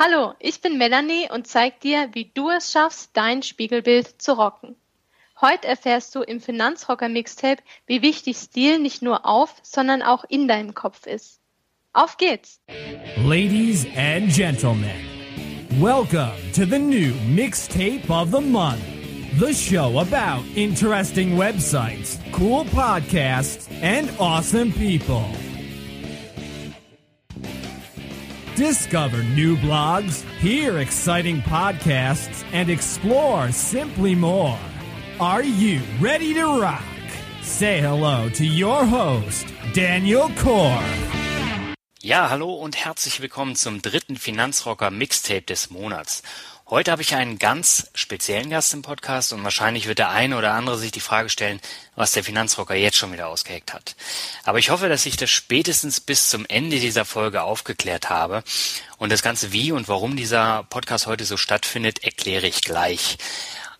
Hallo, ich bin Melanie und zeig dir, wie du es schaffst, dein Spiegelbild zu rocken. Heute erfährst du im Finanzrocker Mixtape, wie wichtig Stil nicht nur auf, sondern auch in deinem Kopf ist. Auf geht's! Ladies and Gentlemen, welcome to the new Mixtape of the Month. The show about interesting websites, cool podcasts, and awesome people. Discover new blogs, hear exciting podcasts, and explore simply more. Are you ready to rock? Say hello to your host, Daniel Korb. Ja, hallo und herzlich willkommen zum dritten Finanzrocker Mixtape des Monats. Heute habe ich einen ganz speziellen Gast im Podcast und wahrscheinlich wird der eine oder andere sich die Frage stellen, was der Finanzrocker jetzt schon wieder ausgeheckt hat. Aber ich hoffe, dass ich das spätestens bis zum Ende dieser Folge aufgeklärt habe. Und das Ganze wie und warum dieser Podcast heute so stattfindet, erkläre ich gleich.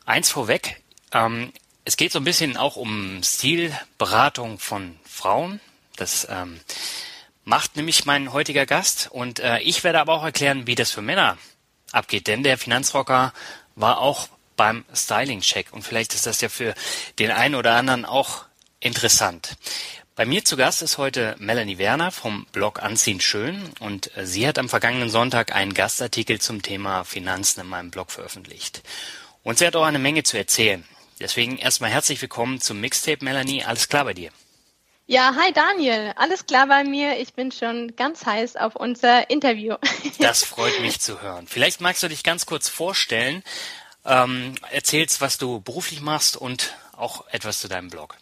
Eins vorweg, ähm, es geht so ein bisschen auch um Stilberatung von Frauen. Das ähm, macht nämlich mein heutiger Gast und äh, ich werde aber auch erklären, wie das für Männer abgeht. Denn der Finanzrocker war auch beim Styling-Check und vielleicht ist das ja für den einen oder anderen auch interessant. Bei mir zu Gast ist heute Melanie Werner vom Blog Anziehen Schön und äh, sie hat am vergangenen Sonntag einen Gastartikel zum Thema Finanzen in meinem Blog veröffentlicht. Und sie hat auch eine Menge zu erzählen. Deswegen erstmal herzlich willkommen zum Mixtape, Melanie. Alles klar bei dir? Ja, hi Daniel, alles klar bei mir. Ich bin schon ganz heiß auf unser Interview. Das freut mich zu hören. Vielleicht magst du dich ganz kurz vorstellen, ähm, erzählst, was du beruflich machst und auch etwas zu deinem Blog.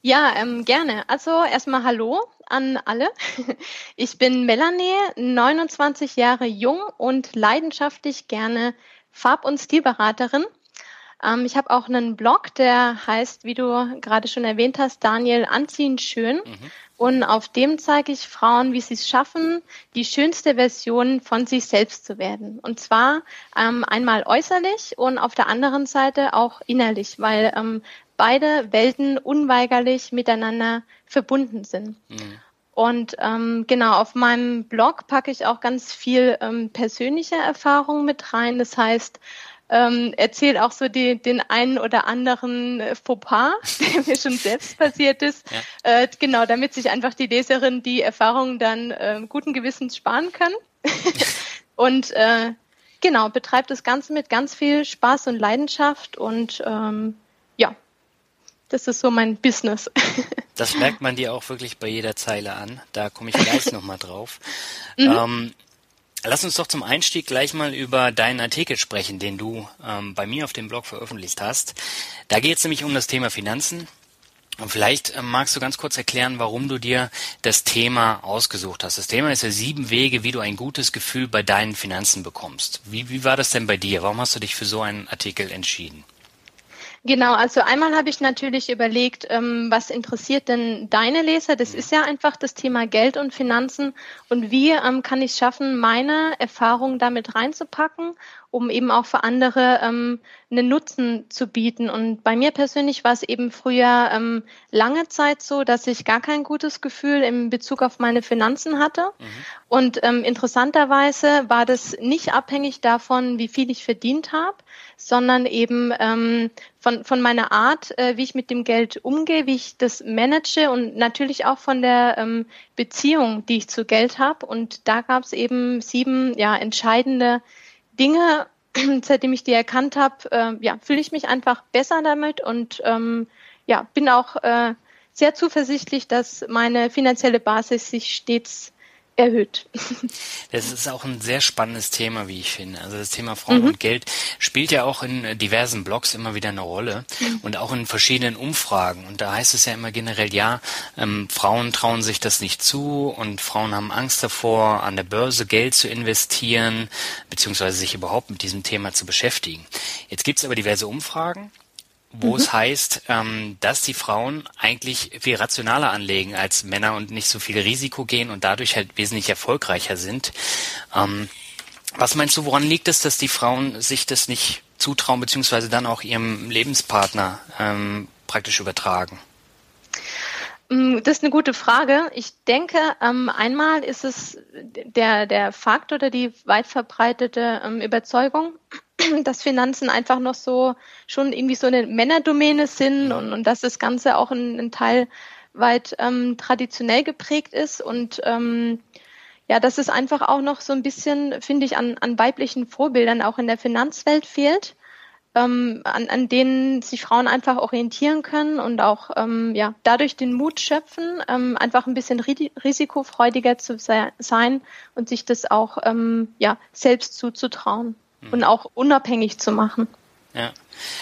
Ja, ähm, gerne. Also erstmal Hallo an alle. Ich bin Melanie, 29 Jahre jung und leidenschaftlich gerne Farb- und Stilberaterin. Ähm, ich habe auch einen Blog, der heißt, wie du gerade schon erwähnt hast, Daniel Anziehen schön. Mhm. Und auf dem zeige ich Frauen, wie sie es schaffen, die schönste Version von sich selbst zu werden. Und zwar ähm, einmal äußerlich und auf der anderen Seite auch innerlich, weil ähm, beide Welten unweigerlich miteinander verbunden sind. Mhm. Und ähm, genau, auf meinem Blog packe ich auch ganz viel ähm, persönliche Erfahrungen mit rein. Das heißt, ähm, erzählt auch so die, den einen oder anderen äh, Fauxpas, der mir schon selbst passiert ist. Ja. Äh, genau, damit sich einfach die Leserin die Erfahrung dann äh, guten Gewissens sparen kann. und äh, genau, betreibt das Ganze mit ganz viel Spaß und Leidenschaft und ähm, ja, das ist so mein Business. das merkt man dir auch wirklich bei jeder Zeile an. Da komme ich gleich nochmal drauf. Mhm. Ähm, Lass uns doch zum Einstieg gleich mal über deinen Artikel sprechen, den du ähm, bei mir auf dem Blog veröffentlicht hast. Da geht es nämlich um das Thema Finanzen. Und vielleicht ähm, magst du ganz kurz erklären, warum du dir das Thema ausgesucht hast. Das Thema ist ja sieben Wege, wie du ein gutes Gefühl bei deinen Finanzen bekommst. Wie, wie war das denn bei dir? Warum hast du dich für so einen Artikel entschieden? Genau, also einmal habe ich natürlich überlegt, ähm, was interessiert denn deine Leser? Das ist ja einfach das Thema Geld und Finanzen und wie ähm, kann ich schaffen, meine Erfahrungen damit reinzupacken um eben auch für andere ähm, einen Nutzen zu bieten. Und bei mir persönlich war es eben früher ähm, lange Zeit so, dass ich gar kein gutes Gefühl in Bezug auf meine Finanzen hatte. Mhm. Und ähm, interessanterweise war das nicht abhängig davon, wie viel ich verdient habe, sondern eben ähm, von, von meiner Art, äh, wie ich mit dem Geld umgehe, wie ich das manage und natürlich auch von der ähm, Beziehung, die ich zu Geld habe. Und da gab es eben sieben ja, entscheidende Dinge, seitdem ich die erkannt habe, äh, ja, fühle ich mich einfach besser damit und ähm, ja, bin auch äh, sehr zuversichtlich, dass meine finanzielle Basis sich stets erhöht. Das ist auch ein sehr spannendes Thema, wie ich finde. Also das Thema Frauen mhm. und Geld spielt ja auch in diversen Blogs immer wieder eine Rolle mhm. und auch in verschiedenen Umfragen. Und da heißt es ja immer generell, ja, ähm, Frauen trauen sich das nicht zu und Frauen haben Angst davor, an der Börse Geld zu investieren, beziehungsweise sich überhaupt mit diesem Thema zu beschäftigen. Jetzt gibt es aber diverse Umfragen wo mhm. es heißt, ähm, dass die Frauen eigentlich viel rationaler anlegen als Männer und nicht so viel Risiko gehen und dadurch halt wesentlich erfolgreicher sind. Ähm, was meinst du, woran liegt es, dass die Frauen sich das nicht zutrauen, beziehungsweise dann auch ihrem Lebenspartner ähm, praktisch übertragen? Mm, das ist eine gute Frage. Ich denke, ähm, einmal ist es der, der Fakt oder die weit verbreitete ähm, Überzeugung, dass Finanzen einfach noch so schon irgendwie so eine Männerdomäne sind und, und dass das Ganze auch ein, ein Teil weit ähm, traditionell geprägt ist. Und ähm, ja, dass es einfach auch noch so ein bisschen, finde ich, an, an weiblichen Vorbildern auch in der Finanzwelt fehlt ähm, an, an denen sich Frauen einfach orientieren können und auch ähm, ja, dadurch den Mut schöpfen, ähm, einfach ein bisschen risikofreudiger zu se sein und sich das auch ähm, ja, selbst zuzutrauen mhm. und auch unabhängig zu machen. Ja,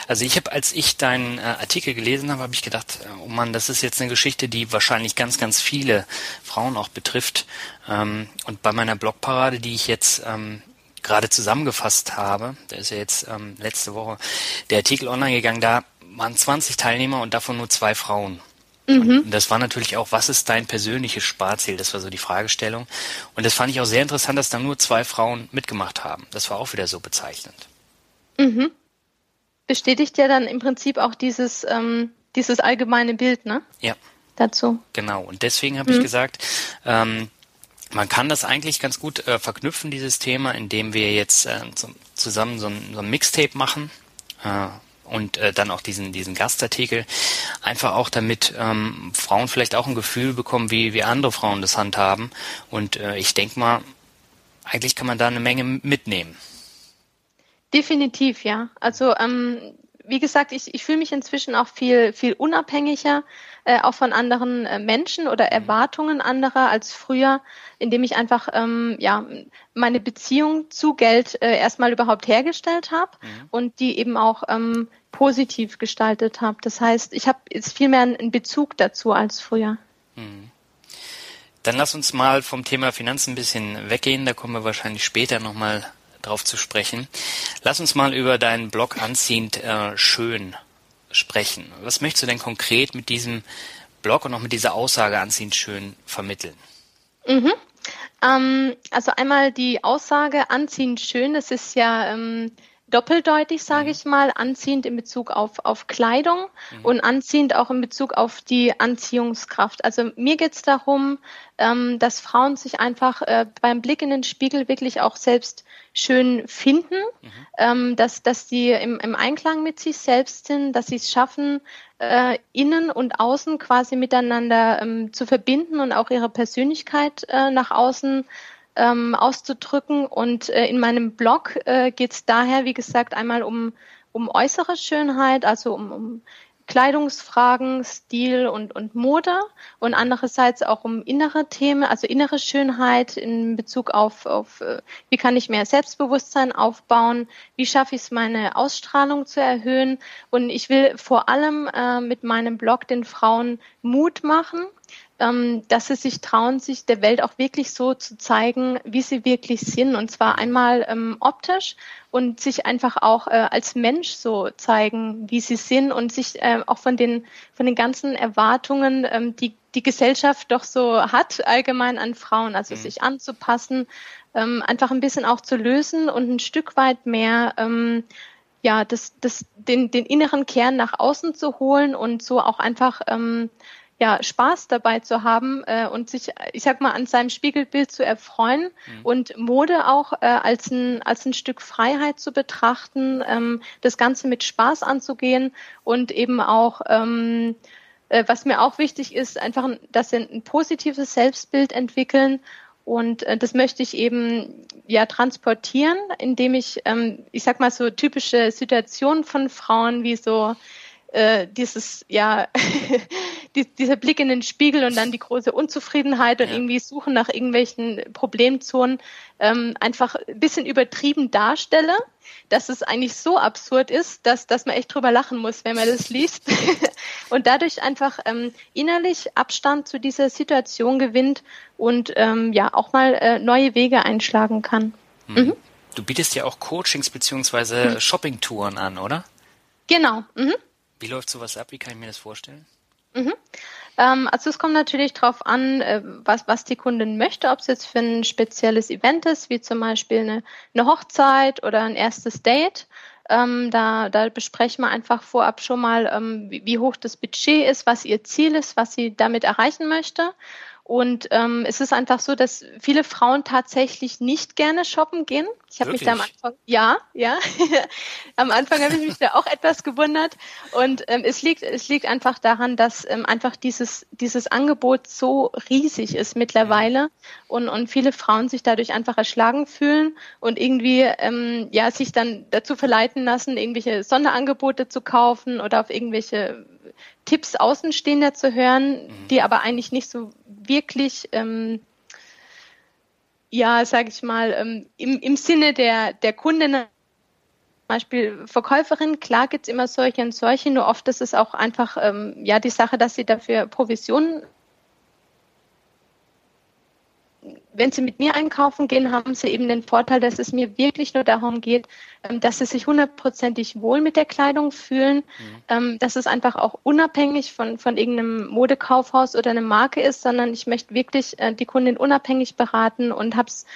also ich habe, als ich deinen äh, Artikel gelesen habe, habe ich gedacht, äh, oh Mann, das ist jetzt eine Geschichte, die wahrscheinlich ganz, ganz viele Frauen auch betrifft. Ähm, und bei meiner Blogparade, die ich jetzt ähm, gerade zusammengefasst habe, da ist ja jetzt ähm, letzte Woche der Artikel online gegangen, da waren 20 Teilnehmer und davon nur zwei Frauen. Mhm. Und das war natürlich auch, was ist dein persönliches Sparziel? Das war so die Fragestellung. Und das fand ich auch sehr interessant, dass da nur zwei Frauen mitgemacht haben. Das war auch wieder so bezeichnend. Mhm. Bestätigt ja dann im Prinzip auch dieses, ähm, dieses allgemeine Bild, ne? Ja. Dazu. Genau. Und deswegen habe mhm. ich gesagt, ähm, man kann das eigentlich ganz gut äh, verknüpfen, dieses Thema, indem wir jetzt äh, zum, zusammen so ein, so ein Mixtape machen äh, und äh, dann auch diesen, diesen Gastartikel. Einfach auch damit ähm, Frauen vielleicht auch ein Gefühl bekommen, wie, wie andere Frauen das handhaben. Und äh, ich denke mal, eigentlich kann man da eine Menge mitnehmen. Definitiv, ja. Also ähm, wie gesagt, ich, ich fühle mich inzwischen auch viel, viel unabhängiger, äh, auch von anderen äh, Menschen oder mhm. Erwartungen anderer als früher, indem ich einfach ähm, ja, meine Beziehung zu Geld äh, erstmal überhaupt hergestellt habe mhm. und die eben auch ähm, positiv gestaltet habe. Das heißt, ich habe jetzt viel mehr einen Bezug dazu als früher. Mhm. Dann lass uns mal vom Thema Finanzen ein bisschen weggehen. Da kommen wir wahrscheinlich später nochmal drauf zu sprechen. Lass uns mal über deinen Blog anziehend äh, schön sprechen. Was möchtest du denn konkret mit diesem Blog und auch mit dieser Aussage anziehend schön vermitteln? Mhm. Ähm, also einmal die Aussage anziehend schön, das ist ja ähm, doppeldeutig, sage mhm. ich mal, anziehend in Bezug auf, auf Kleidung mhm. und anziehend auch in Bezug auf die Anziehungskraft. Also mir geht es darum, ähm, dass Frauen sich einfach äh, beim Blick in den Spiegel wirklich auch selbst schön finden, mhm. ähm, dass, dass sie im, im Einklang mit sich selbst sind, dass sie es schaffen, äh, innen und außen quasi miteinander ähm, zu verbinden und auch ihre Persönlichkeit äh, nach außen ähm, auszudrücken. Und äh, in meinem Blog äh, geht es daher, wie gesagt, einmal um, um äußere Schönheit, also um, um Kleidungsfragen, Stil und, und Mode und andererseits auch um innere Themen, also innere Schönheit in Bezug auf, auf äh, wie kann ich mehr Selbstbewusstsein aufbauen, wie schaffe ich es, meine Ausstrahlung zu erhöhen. Und ich will vor allem äh, mit meinem Blog den Frauen Mut machen, dass sie sich trauen, sich der Welt auch wirklich so zu zeigen, wie sie wirklich sind. Und zwar einmal ähm, optisch und sich einfach auch äh, als Mensch so zeigen, wie sie sind und sich äh, auch von den, von den ganzen Erwartungen, ähm, die die Gesellschaft doch so hat, allgemein an Frauen, also mhm. sich anzupassen, ähm, einfach ein bisschen auch zu lösen und ein Stück weit mehr ähm, ja, das, das, den, den inneren Kern nach außen zu holen und so auch einfach ähm, ja, Spaß dabei zu haben äh, und sich, ich sag mal, an seinem Spiegelbild zu erfreuen mhm. und Mode auch äh, als, ein, als ein Stück Freiheit zu betrachten, ähm, das Ganze mit Spaß anzugehen und eben auch, ähm, äh, was mir auch wichtig ist, einfach, dass sie ein positives Selbstbild entwickeln und äh, das möchte ich eben ja transportieren, indem ich, ähm, ich sag mal so typische Situationen von Frauen wie so äh, dieses, ja, die, dieser Blick in den Spiegel und dann die große Unzufriedenheit und ja. irgendwie Suchen nach irgendwelchen Problemzonen ähm, einfach ein bisschen übertrieben darstelle, dass es eigentlich so absurd ist, dass, dass man echt drüber lachen muss, wenn man das liest. und dadurch einfach ähm, innerlich Abstand zu dieser Situation gewinnt und ähm, ja auch mal äh, neue Wege einschlagen kann. Hm. Mhm. Du bietest ja auch Coachings beziehungsweise mhm. Shoppingtouren an, oder? Genau. Mhm. Wie läuft sowas ab? Wie kann ich mir das vorstellen? Mhm. Ähm, also es kommt natürlich darauf an, äh, was, was die Kundin möchte, ob es jetzt für ein spezielles Event ist, wie zum Beispiel eine, eine Hochzeit oder ein erstes Date. Ähm, da, da besprechen wir einfach vorab schon mal, ähm, wie, wie hoch das Budget ist, was ihr Ziel ist, was sie damit erreichen möchte. Und ähm, es ist einfach so, dass viele Frauen tatsächlich nicht gerne shoppen gehen. Ich habe mich da am Anfang, ja, ja, am Anfang habe ich mich da auch etwas gewundert. Und ähm, es liegt, es liegt einfach daran, dass ähm, einfach dieses dieses Angebot so riesig ist mittlerweile und und viele Frauen sich dadurch einfach erschlagen fühlen und irgendwie ähm, ja sich dann dazu verleiten lassen, irgendwelche Sonderangebote zu kaufen oder auf irgendwelche Tipps Außenstehender zu hören, mhm. die aber eigentlich nicht so wirklich, ähm, ja, sage ich mal, ähm, im, im Sinne der, der Kundin zum Beispiel Verkäuferin, klar gibt's immer solche und solche, nur oft ist es auch einfach ähm, ja die Sache, dass sie dafür Provisionen wenn Sie mit mir einkaufen gehen, haben Sie eben den Vorteil, dass es mir wirklich nur darum geht, ähm, dass Sie sich hundertprozentig wohl mit der Kleidung fühlen, mhm. dass es einfach auch unabhängig von, von irgendeinem Modekaufhaus oder einer Marke ist, sondern ich möchte wirklich äh, die Kundin unabhängig beraten und habe es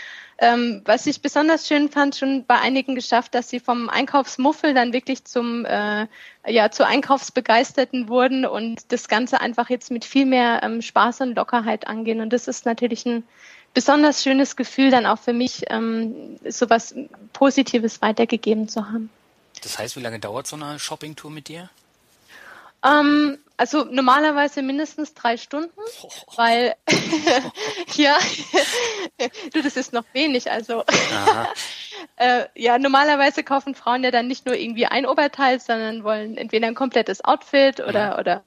ähm, was ich besonders schön fand, schon bei einigen geschafft, dass sie vom Einkaufsmuffel dann wirklich zum äh, ja zu Einkaufsbegeisterten wurden und das Ganze einfach jetzt mit viel mehr ähm, Spaß und Lockerheit angehen. Und das ist natürlich ein besonders schönes Gefühl, dann auch für mich ähm, sowas Positives weitergegeben zu haben. Das heißt, wie lange dauert so eine Shoppingtour mit dir? Ähm, also normalerweise mindestens drei Stunden, oh. weil ja, du, das ist noch wenig. Also äh, ja, normalerweise kaufen Frauen ja dann nicht nur irgendwie ein Oberteil, sondern wollen entweder ein komplettes Outfit oder ja. oder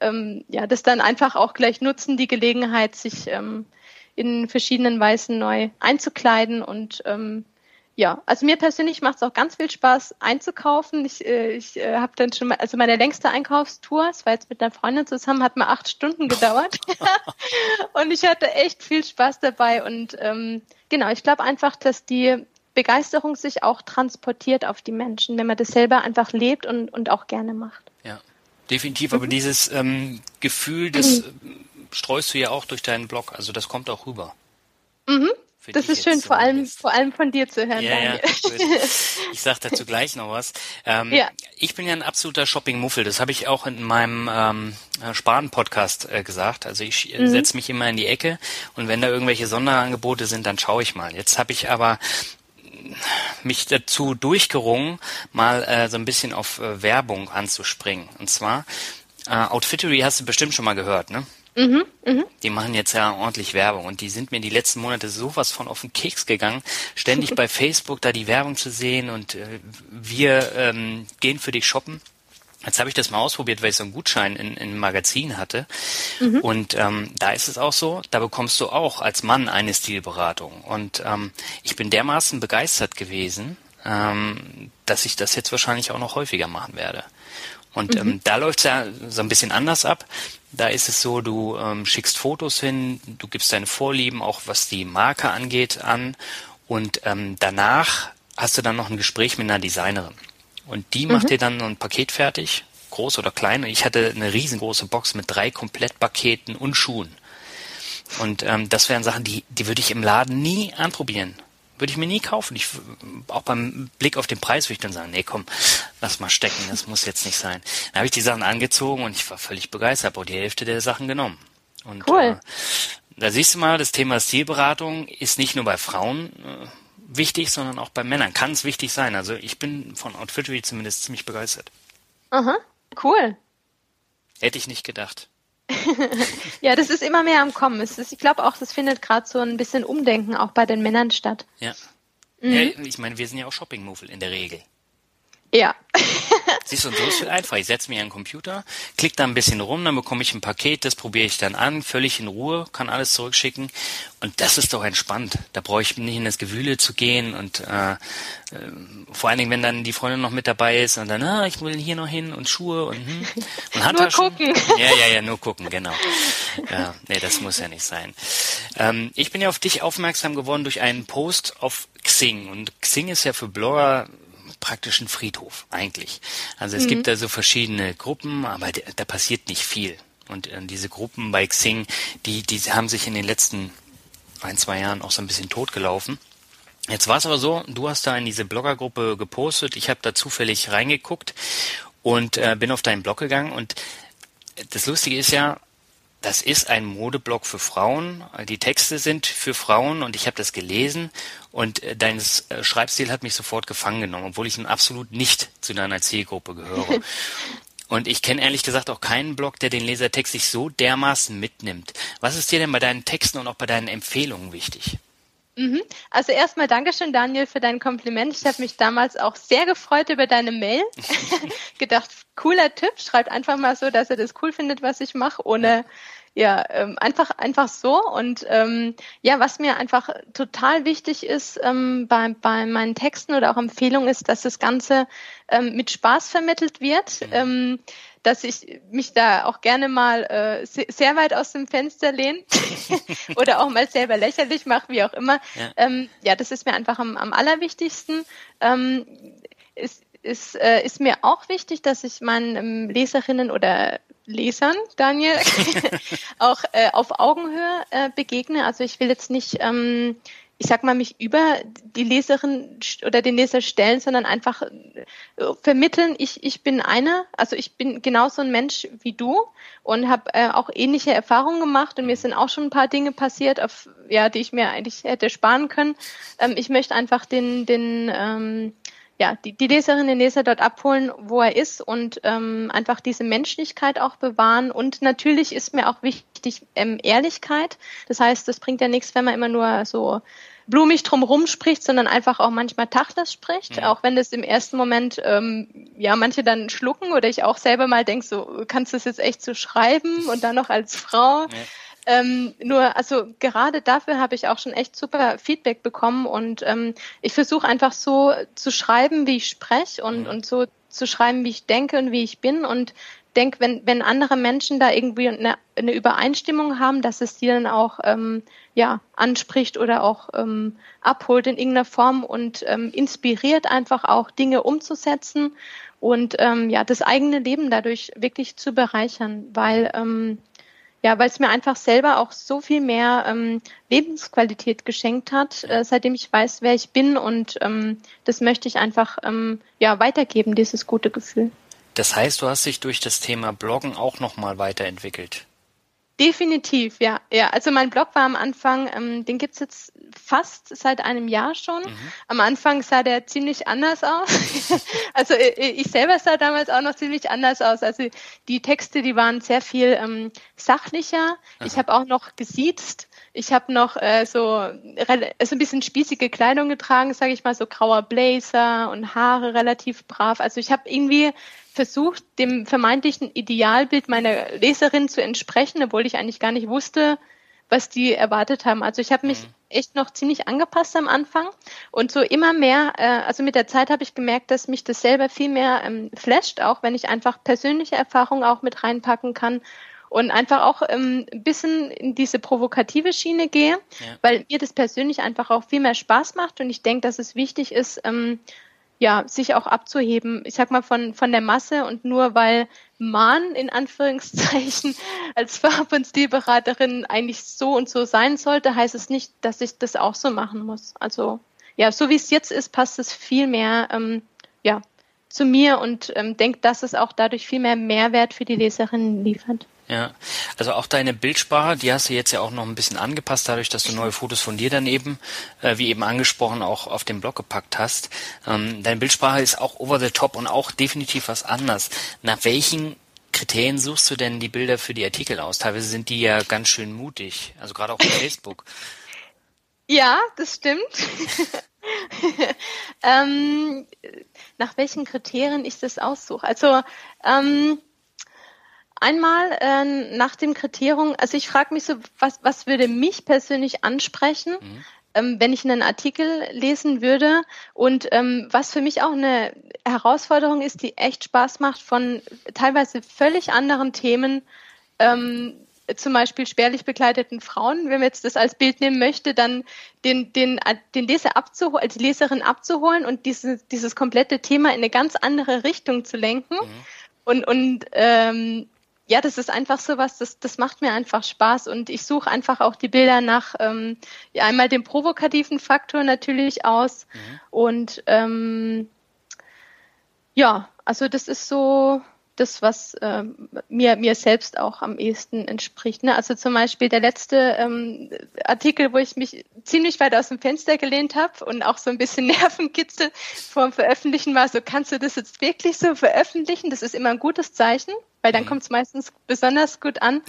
ähm, ja, das dann einfach auch gleich nutzen, die Gelegenheit, sich ähm, in verschiedenen Weisen neu einzukleiden und ähm, ja, also mir persönlich macht es auch ganz viel Spaß einzukaufen. Ich, äh, ich äh, habe dann schon mal, also meine längste Einkaufstour, es war jetzt mit einer Freundin zusammen, hat mir acht Stunden gedauert. und ich hatte echt viel Spaß dabei. Und ähm, genau, ich glaube einfach, dass die Begeisterung sich auch transportiert auf die Menschen, wenn man das selber einfach lebt und, und auch gerne macht. Ja, definitiv. Mhm. Aber dieses ähm, Gefühl, das mhm streust du ja auch durch deinen Blog, also das kommt auch rüber. Mhm. Das ist schön, vor allem, vor allem von dir zu hören, ja. Ja, ich sag dazu gleich noch was. Ähm, ja. Ich bin ja ein absoluter Shopping-Muffel. Das habe ich auch in meinem ähm, Sparen-Podcast äh, gesagt. Also ich mhm. setze mich immer in die Ecke und wenn da irgendwelche Sonderangebote sind, dann schaue ich mal. Jetzt habe ich aber mich dazu durchgerungen, mal äh, so ein bisschen auf äh, Werbung anzuspringen. Und zwar äh, Outfittery hast du bestimmt schon mal gehört, ne? Mhm, mh. Die machen jetzt ja ordentlich Werbung und die sind mir die letzten Monate sowas von auf den Keks gegangen, ständig bei Facebook da die Werbung zu sehen und äh, wir ähm, gehen für dich shoppen. Jetzt habe ich das mal ausprobiert, weil ich so einen Gutschein in, in einem Magazin hatte. Mhm. Und ähm, da ist es auch so, da bekommst du auch als Mann eine Stilberatung. Und ähm, ich bin dermaßen begeistert gewesen, ähm, dass ich das jetzt wahrscheinlich auch noch häufiger machen werde. Und ähm, mhm. da läuft's ja so ein bisschen anders ab. Da ist es so, du ähm, schickst Fotos hin, du gibst deine Vorlieben, auch was die Marke angeht, an. Und ähm, danach hast du dann noch ein Gespräch mit einer Designerin. Und die macht mhm. dir dann ein Paket fertig, groß oder klein. Und ich hatte eine riesengroße Box mit drei Komplettpaketen und Schuhen. Und ähm, das wären Sachen, die, die würde ich im Laden nie anprobieren. Würde ich mir nie kaufen. Ich, auch beim Blick auf den Preis würde ich dann sagen, nee, komm, lass mal stecken, das muss jetzt nicht sein. Dann habe ich die Sachen angezogen und ich war völlig begeistert, habe die Hälfte der Sachen genommen. Und, cool. Äh, da siehst du mal, das Thema Stilberatung ist nicht nur bei Frauen äh, wichtig, sondern auch bei Männern. Kann es wichtig sein. Also ich bin von Outfittery zumindest ziemlich begeistert. Aha, cool. Hätte ich nicht gedacht. ja, das ist immer mehr am Kommen. Ist, ich glaube auch, das findet gerade so ein bisschen Umdenken auch bei den Männern statt. Ja. Mhm. ja ich meine, wir sind ja auch Shopping-Muffel in der Regel. Ja. Siehst du, und so ist es einfach. Ich setze mich an den Computer, klicke da ein bisschen rum, dann bekomme ich ein Paket, das probiere ich dann an, völlig in Ruhe, kann alles zurückschicken. Und das ist doch entspannt. Da brauche ich nicht in das Gewühle zu gehen und äh, äh, vor allen Dingen, wenn dann die Freundin noch mit dabei ist und dann, ah, ich will hier noch hin und Schuhe und, hm, und Handtaschen. Nur gucken. Ja, ja, ja, nur gucken, genau. Ja, nee, das muss ja nicht sein. Ähm, ich bin ja auf dich aufmerksam geworden durch einen Post auf Xing. Und Xing ist ja für Blogger praktisch ein Friedhof, eigentlich. Also es mhm. gibt da so verschiedene Gruppen, aber da passiert nicht viel. Und äh, diese Gruppen bei Xing, die, die haben sich in den letzten ein, zwei Jahren auch so ein bisschen totgelaufen. Jetzt war es aber so, du hast da in diese Bloggergruppe gepostet, ich habe da zufällig reingeguckt und äh, bin auf deinen Blog gegangen und das Lustige ist ja, das ist ein Modeblog für Frauen. Die Texte sind für Frauen und ich habe das gelesen und äh, dein äh, Schreibstil hat mich sofort gefangen genommen, obwohl ich nun absolut nicht zu deiner Zielgruppe gehöre. Und ich kenne ehrlich gesagt auch keinen Blog, der den Lesertext sich so dermaßen mitnimmt. Was ist dir denn bei deinen Texten und auch bei deinen Empfehlungen wichtig? Mhm. Also erstmal Dankeschön, Daniel, für dein Kompliment. Ich habe mich damals auch sehr gefreut über deine Mail. Gedacht, cooler Tipp, schreibt einfach mal so, dass er das cool findet, was ich mache, ohne ja, ähm, einfach, einfach so. Und ähm, ja, was mir einfach total wichtig ist ähm, bei, bei meinen Texten oder auch Empfehlungen ist, dass das Ganze ähm, mit Spaß vermittelt wird. Mhm. Ähm, dass ich mich da auch gerne mal äh, sehr weit aus dem Fenster lehne oder auch mal selber lächerlich mache, wie auch immer. Ja, ähm, ja das ist mir einfach am, am allerwichtigsten. Ähm, ist, ist, äh, ist mir auch wichtig, dass ich meinen ähm, Leserinnen oder Lesern, Daniel, auch äh, auf Augenhöhe äh, begegne. Also ich will jetzt nicht, ähm, ich sag mal, mich über die Leserin oder den Leser stellen, sondern einfach äh, vermitteln, ich, ich bin eine, also ich bin genauso ein Mensch wie du und habe äh, auch ähnliche Erfahrungen gemacht und mir sind auch schon ein paar Dinge passiert, auf, ja, die ich mir eigentlich hätte sparen können. Ähm, ich möchte einfach den, den ähm, ja, die, die Leserinnen und Leser dort abholen, wo er ist und ähm, einfach diese Menschlichkeit auch bewahren. Und natürlich ist mir auch wichtig ähm, Ehrlichkeit. Das heißt, es bringt ja nichts, wenn man immer nur so blumig drumherum spricht, sondern einfach auch manchmal Tachles spricht, ja. auch wenn das im ersten Moment ähm, ja manche dann schlucken oder ich auch selber mal denke, so kannst du das jetzt echt so schreiben und dann noch als Frau. Ja. Ähm, nur, also gerade dafür habe ich auch schon echt super Feedback bekommen und ähm, ich versuche einfach so zu schreiben, wie ich spreche und, mhm. und so zu schreiben, wie ich denke und wie ich bin und denke, wenn, wenn andere Menschen da irgendwie eine, eine Übereinstimmung haben, dass es die dann auch ähm, ja, anspricht oder auch ähm, abholt in irgendeiner Form und ähm, inspiriert einfach auch Dinge umzusetzen und ähm, ja, das eigene Leben dadurch wirklich zu bereichern, weil ähm, ja, weil es mir einfach selber auch so viel mehr ähm, Lebensqualität geschenkt hat, äh, seitdem ich weiß, wer ich bin und ähm, das möchte ich einfach ähm, ja weitergeben, dieses gute Gefühl. Das heißt, du hast dich durch das Thema Bloggen auch nochmal weiterentwickelt. Definitiv, ja. ja. Also mein Blog war am Anfang, ähm, den gibt's jetzt fast seit einem Jahr schon. Mhm. Am Anfang sah der ziemlich anders aus. also ich, ich selber sah damals auch noch ziemlich anders aus. Also die Texte, die waren sehr viel ähm, sachlicher. Aha. Ich habe auch noch gesiezt. Ich habe noch äh, so, so ein bisschen spießige Kleidung getragen, sage ich mal, so grauer Blazer und Haare relativ brav. Also ich habe irgendwie versucht, dem vermeintlichen Idealbild meiner Leserin zu entsprechen, obwohl ich eigentlich gar nicht wusste, was die erwartet haben. Also ich habe mich mhm. echt noch ziemlich angepasst am Anfang und so immer mehr, äh, also mit der Zeit habe ich gemerkt, dass mich das selber viel mehr ähm, flasht, auch wenn ich einfach persönliche Erfahrungen auch mit reinpacken kann und einfach auch ähm, ein bisschen in diese provokative Schiene gehe, ja. weil mir das persönlich einfach auch viel mehr Spaß macht und ich denke, dass es wichtig ist, ähm, ja, sich auch abzuheben, ich sag mal, von, von der Masse und nur weil man in Anführungszeichen als Farb- und Stilberaterin eigentlich so und so sein sollte, heißt es nicht, dass ich das auch so machen muss. Also ja, so wie es jetzt ist, passt es viel mehr ähm, ja, zu mir und ähm, denke, dass es auch dadurch viel mehr Mehrwert für die Leserinnen liefert. Ja, also auch deine Bildsprache, die hast du jetzt ja auch noch ein bisschen angepasst, dadurch, dass du neue Fotos von dir dann eben, äh, wie eben angesprochen, auch auf den Blog gepackt hast. Ähm, deine Bildsprache ist auch over the top und auch definitiv was anders. Nach welchen Kriterien suchst du denn die Bilder für die Artikel aus? Teilweise sind die ja ganz schön mutig, also gerade auch auf Facebook. Ja, das stimmt. ähm, nach welchen Kriterien ich das aussuche? Also ähm, Einmal äh, nach dem Kriterium, also ich frage mich so, was, was würde mich persönlich ansprechen, mhm. ähm, wenn ich einen Artikel lesen würde und ähm, was für mich auch eine Herausforderung ist, die echt Spaß macht von teilweise völlig anderen Themen, ähm, zum Beispiel spärlich bekleideten Frauen, wenn man jetzt das als Bild nehmen möchte, dann den, den, den Leser abzuholen, die Leserin abzuholen und dieses, dieses komplette Thema in eine ganz andere Richtung zu lenken. Mhm. Und, und ähm, ja, das ist einfach so was, das, das macht mir einfach Spaß und ich suche einfach auch die Bilder nach ähm, ja, einmal dem provokativen Faktor natürlich aus mhm. und ähm, ja, also das ist so das, was äh, mir, mir selbst auch am ehesten entspricht. Ne? Also zum Beispiel der letzte ähm, Artikel, wo ich mich ziemlich weit aus dem Fenster gelehnt habe und auch so ein bisschen Nervenkitzel vorm Veröffentlichen war, so kannst du das jetzt wirklich so veröffentlichen? Das ist immer ein gutes Zeichen, weil dann mhm. kommt es meistens besonders gut an.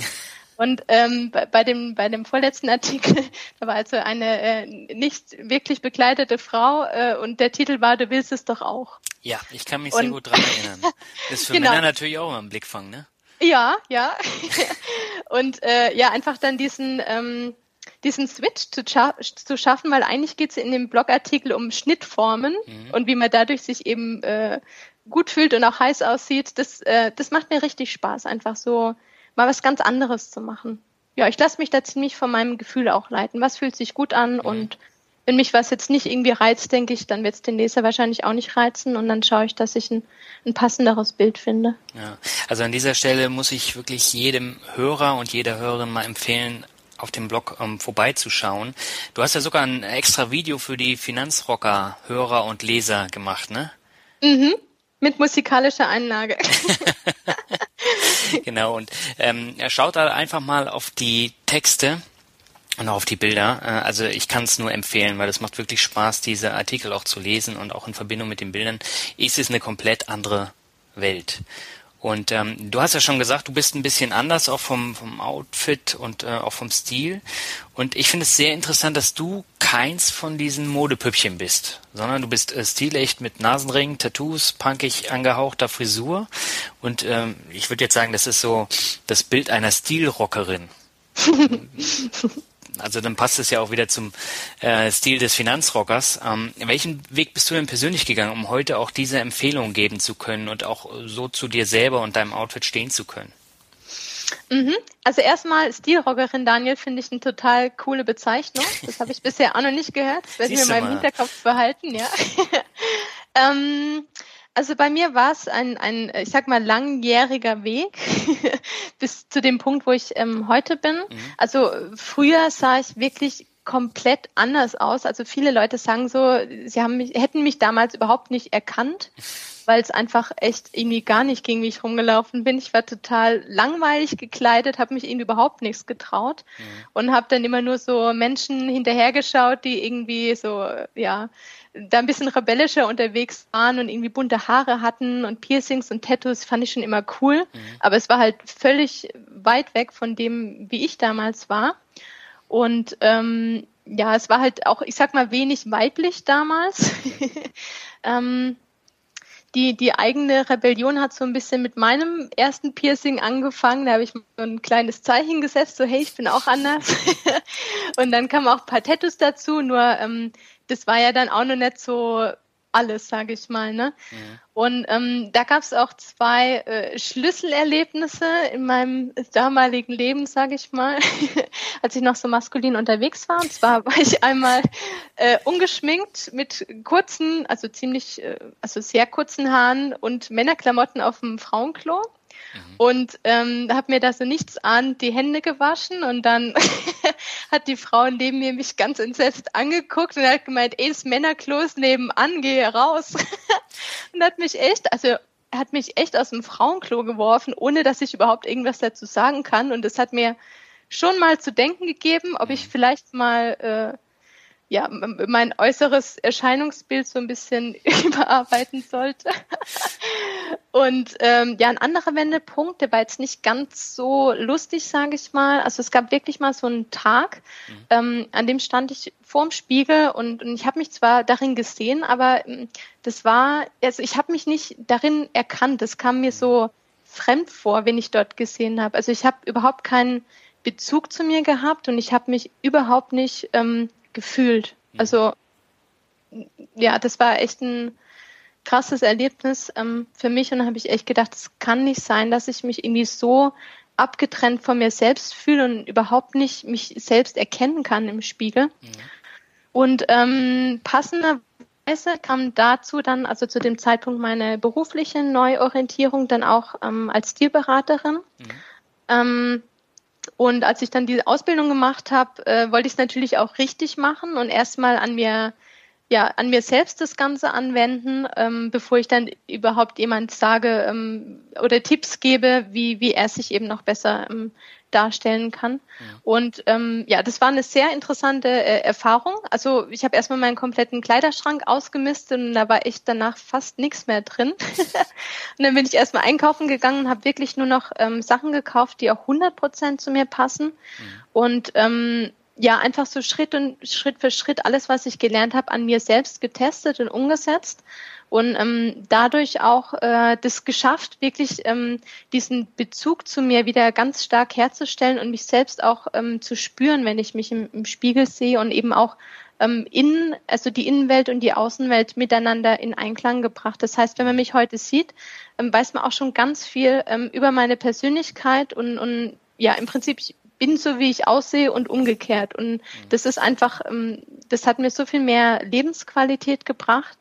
Und ähm, bei, bei, dem, bei dem vorletzten Artikel, da war also eine äh, nicht wirklich bekleidete Frau äh, und der Titel war, du willst es doch auch. Ja, ich kann mich und, sehr gut dran erinnern. Das ist für genau. Männer natürlich auch immer ein Blickfang, ne? Ja, ja. und äh, ja, einfach dann diesen, ähm, diesen Switch zu, scha zu schaffen, weil eigentlich geht es in dem Blogartikel um Schnittformen mhm. und wie man dadurch sich eben äh, gut fühlt und auch heiß aussieht. Das, äh, das macht mir richtig Spaß, einfach so mal was ganz anderes zu machen. Ja, ich lasse mich da ziemlich von meinem Gefühl auch leiten. Was fühlt sich gut an mhm. und wenn mich was jetzt nicht irgendwie reizt, denke ich, dann wird es den Leser wahrscheinlich auch nicht reizen und dann schaue ich, dass ich ein, ein passenderes Bild finde. Ja, also an dieser Stelle muss ich wirklich jedem Hörer und jeder Hörerin mal empfehlen, auf dem Blog ähm, vorbeizuschauen. Du hast ja sogar ein extra Video für die Finanzrocker Hörer und Leser gemacht, ne? Mhm. Mit musikalischer Einlage. genau, und ähm, schaut da einfach mal auf die Texte und auch auf die Bilder. Äh, also ich kann es nur empfehlen, weil es macht wirklich Spaß, diese Artikel auch zu lesen und auch in Verbindung mit den Bildern ist es eine komplett andere Welt. Und ähm, du hast ja schon gesagt, du bist ein bisschen anders, auch vom, vom Outfit und äh, auch vom Stil. Und ich finde es sehr interessant, dass du keins von diesen Modepüppchen bist, sondern du bist äh, stilecht mit Nasenringen, Tattoos, punkig angehauchter Frisur. Und ähm, ich würde jetzt sagen, das ist so das Bild einer Stilrockerin. Also dann passt es ja auch wieder zum äh, Stil des Finanzrockers. Ähm, welchen Weg bist du denn persönlich gegangen, um heute auch diese Empfehlung geben zu können und auch so zu dir selber und deinem Outfit stehen zu können? Mhm. Also erstmal Stilrockerin Daniel finde ich eine total coole Bezeichnung. Das habe ich bisher auch noch nicht gehört. Das werde ich mir mal im Hinterkopf behalten, ja. ähm, also bei mir war es ein, ein, ich sag mal, langjähriger Weg bis zu dem Punkt, wo ich ähm, heute bin. Mhm. Also früher sah ich wirklich komplett anders aus. Also viele Leute sagen so, sie haben mich, hätten mich damals überhaupt nicht erkannt, weil es einfach echt irgendwie gar nicht ging, wie ich rumgelaufen bin. Ich war total langweilig gekleidet, habe mich irgendwie überhaupt nichts getraut mhm. und habe dann immer nur so Menschen hinterhergeschaut, die irgendwie so, ja, da ein bisschen rebellischer unterwegs waren und irgendwie bunte Haare hatten und Piercings und Tattoos fand ich schon immer cool. Mhm. Aber es war halt völlig weit weg von dem, wie ich damals war. Und ähm, ja, es war halt auch, ich sag mal, wenig weiblich damals. ähm, die, die eigene Rebellion hat so ein bisschen mit meinem ersten Piercing angefangen. Da habe ich so ein kleines Zeichen gesetzt, so hey, ich bin auch anders. und dann kamen auch ein paar Tattoos dazu, nur ähm, das war ja dann auch noch nicht so alles, sage ich mal. Ne? Mhm. Und ähm, da gab es auch zwei äh, Schlüsselerlebnisse in meinem damaligen Leben, sage ich mal, als ich noch so maskulin unterwegs war. Und zwar war ich einmal äh, ungeschminkt mit kurzen, also ziemlich, äh, also sehr kurzen Haaren und Männerklamotten auf dem Frauenklo. Mhm. Und ähm, habe mir da so nichts an die Hände gewaschen und dann hat die Frau neben mir mich ganz entsetzt angeguckt und hat gemeint, ey, das Männerklos nebenan, gehe raus. und hat mich echt, also hat mich echt aus dem Frauenklo geworfen, ohne dass ich überhaupt irgendwas dazu sagen kann. Und das hat mir schon mal zu denken gegeben, ob ich mhm. vielleicht mal äh, ja, mein äußeres Erscheinungsbild so ein bisschen überarbeiten sollte. Und ähm, ja, ein anderer Wendepunkt, der war jetzt nicht ganz so lustig, sage ich mal. Also es gab wirklich mal so einen Tag, mhm. ähm, an dem stand ich vorm Spiegel und, und ich habe mich zwar darin gesehen, aber ähm, das war, also ich habe mich nicht darin erkannt. Das kam mir so fremd vor, wenn ich dort gesehen habe. Also ich habe überhaupt keinen Bezug zu mir gehabt und ich habe mich überhaupt nicht ähm, gefühlt. Also ja, das war echt ein krasses Erlebnis ähm, für mich und da habe ich echt gedacht, es kann nicht sein, dass ich mich irgendwie so abgetrennt von mir selbst fühle und überhaupt nicht mich selbst erkennen kann im Spiegel. Mhm. Und ähm, passenderweise kam dazu dann, also zu dem Zeitpunkt meine berufliche Neuorientierung, dann auch ähm, als Stilberaterin. Mhm. Ähm, und als ich dann diese Ausbildung gemacht habe, äh, wollte ich es natürlich auch richtig machen und erstmal an mir ja, an mir selbst das Ganze anwenden, ähm, bevor ich dann überhaupt jemand sage ähm, oder Tipps gebe, wie, wie er sich eben noch besser ähm, darstellen kann. Ja. Und ähm, ja, das war eine sehr interessante äh, Erfahrung. Also ich habe erstmal meinen kompletten Kleiderschrank ausgemistet und da war echt danach fast nichts mehr drin. und dann bin ich erstmal einkaufen gegangen und habe wirklich nur noch ähm, Sachen gekauft, die auch 100 Prozent zu mir passen. Mhm. Und ähm, ja, einfach so Schritt und Schritt für Schritt alles, was ich gelernt habe, an mir selbst getestet und umgesetzt und ähm, dadurch auch äh, das geschafft, wirklich ähm, diesen Bezug zu mir wieder ganz stark herzustellen und mich selbst auch ähm, zu spüren, wenn ich mich im, im Spiegel sehe und eben auch ähm, innen, also die Innenwelt und die Außenwelt miteinander in Einklang gebracht. Das heißt, wenn man mich heute sieht, ähm, weiß man auch schon ganz viel ähm, über meine Persönlichkeit und, und ja, im Prinzip bin so, wie ich aussehe und umgekehrt. Und mhm. das ist einfach, ähm, das hat mir so viel mehr Lebensqualität gebracht,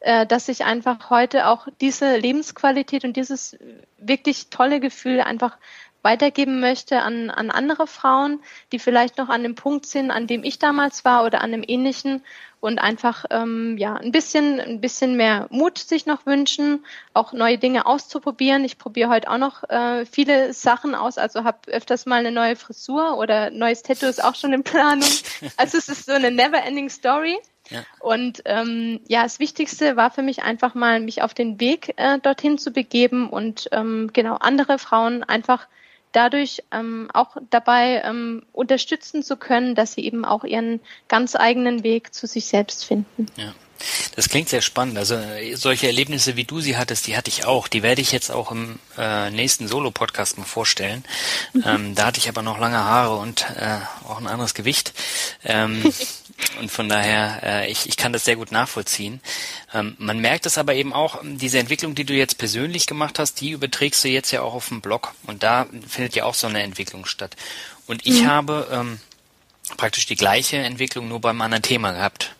äh, dass ich einfach heute auch diese Lebensqualität und dieses wirklich tolle Gefühl einfach weitergeben möchte an, an andere Frauen, die vielleicht noch an dem Punkt sind, an dem ich damals war oder an einem ähnlichen und einfach ähm, ja ein bisschen ein bisschen mehr Mut sich noch wünschen, auch neue Dinge auszuprobieren. Ich probiere heute auch noch äh, viele Sachen aus, also habe öfters mal eine neue Frisur oder neues Tattoo ist auch schon in Planung. Also es ist so eine never-ending Story. Ja. Und ähm, ja, das Wichtigste war für mich einfach mal, mich auf den Weg äh, dorthin zu begeben und ähm, genau andere Frauen einfach dadurch ähm, auch dabei ähm, unterstützen zu können, dass sie eben auch ihren ganz eigenen Weg zu sich selbst finden. Ja. Das klingt sehr spannend. Also äh, solche Erlebnisse, wie du sie hattest, die hatte ich auch. Die werde ich jetzt auch im äh, nächsten Solo-Podcast mal vorstellen. Mhm. Ähm, da hatte ich aber noch lange Haare und äh, auch ein anderes Gewicht. Ähm, Und von daher, äh, ich, ich kann das sehr gut nachvollziehen. Ähm, man merkt es aber eben auch, diese Entwicklung, die du jetzt persönlich gemacht hast, die überträgst du jetzt ja auch auf dem Blog. Und da findet ja auch so eine Entwicklung statt. Und ich mhm. habe ähm, praktisch die gleiche Entwicklung nur beim anderen Thema gehabt.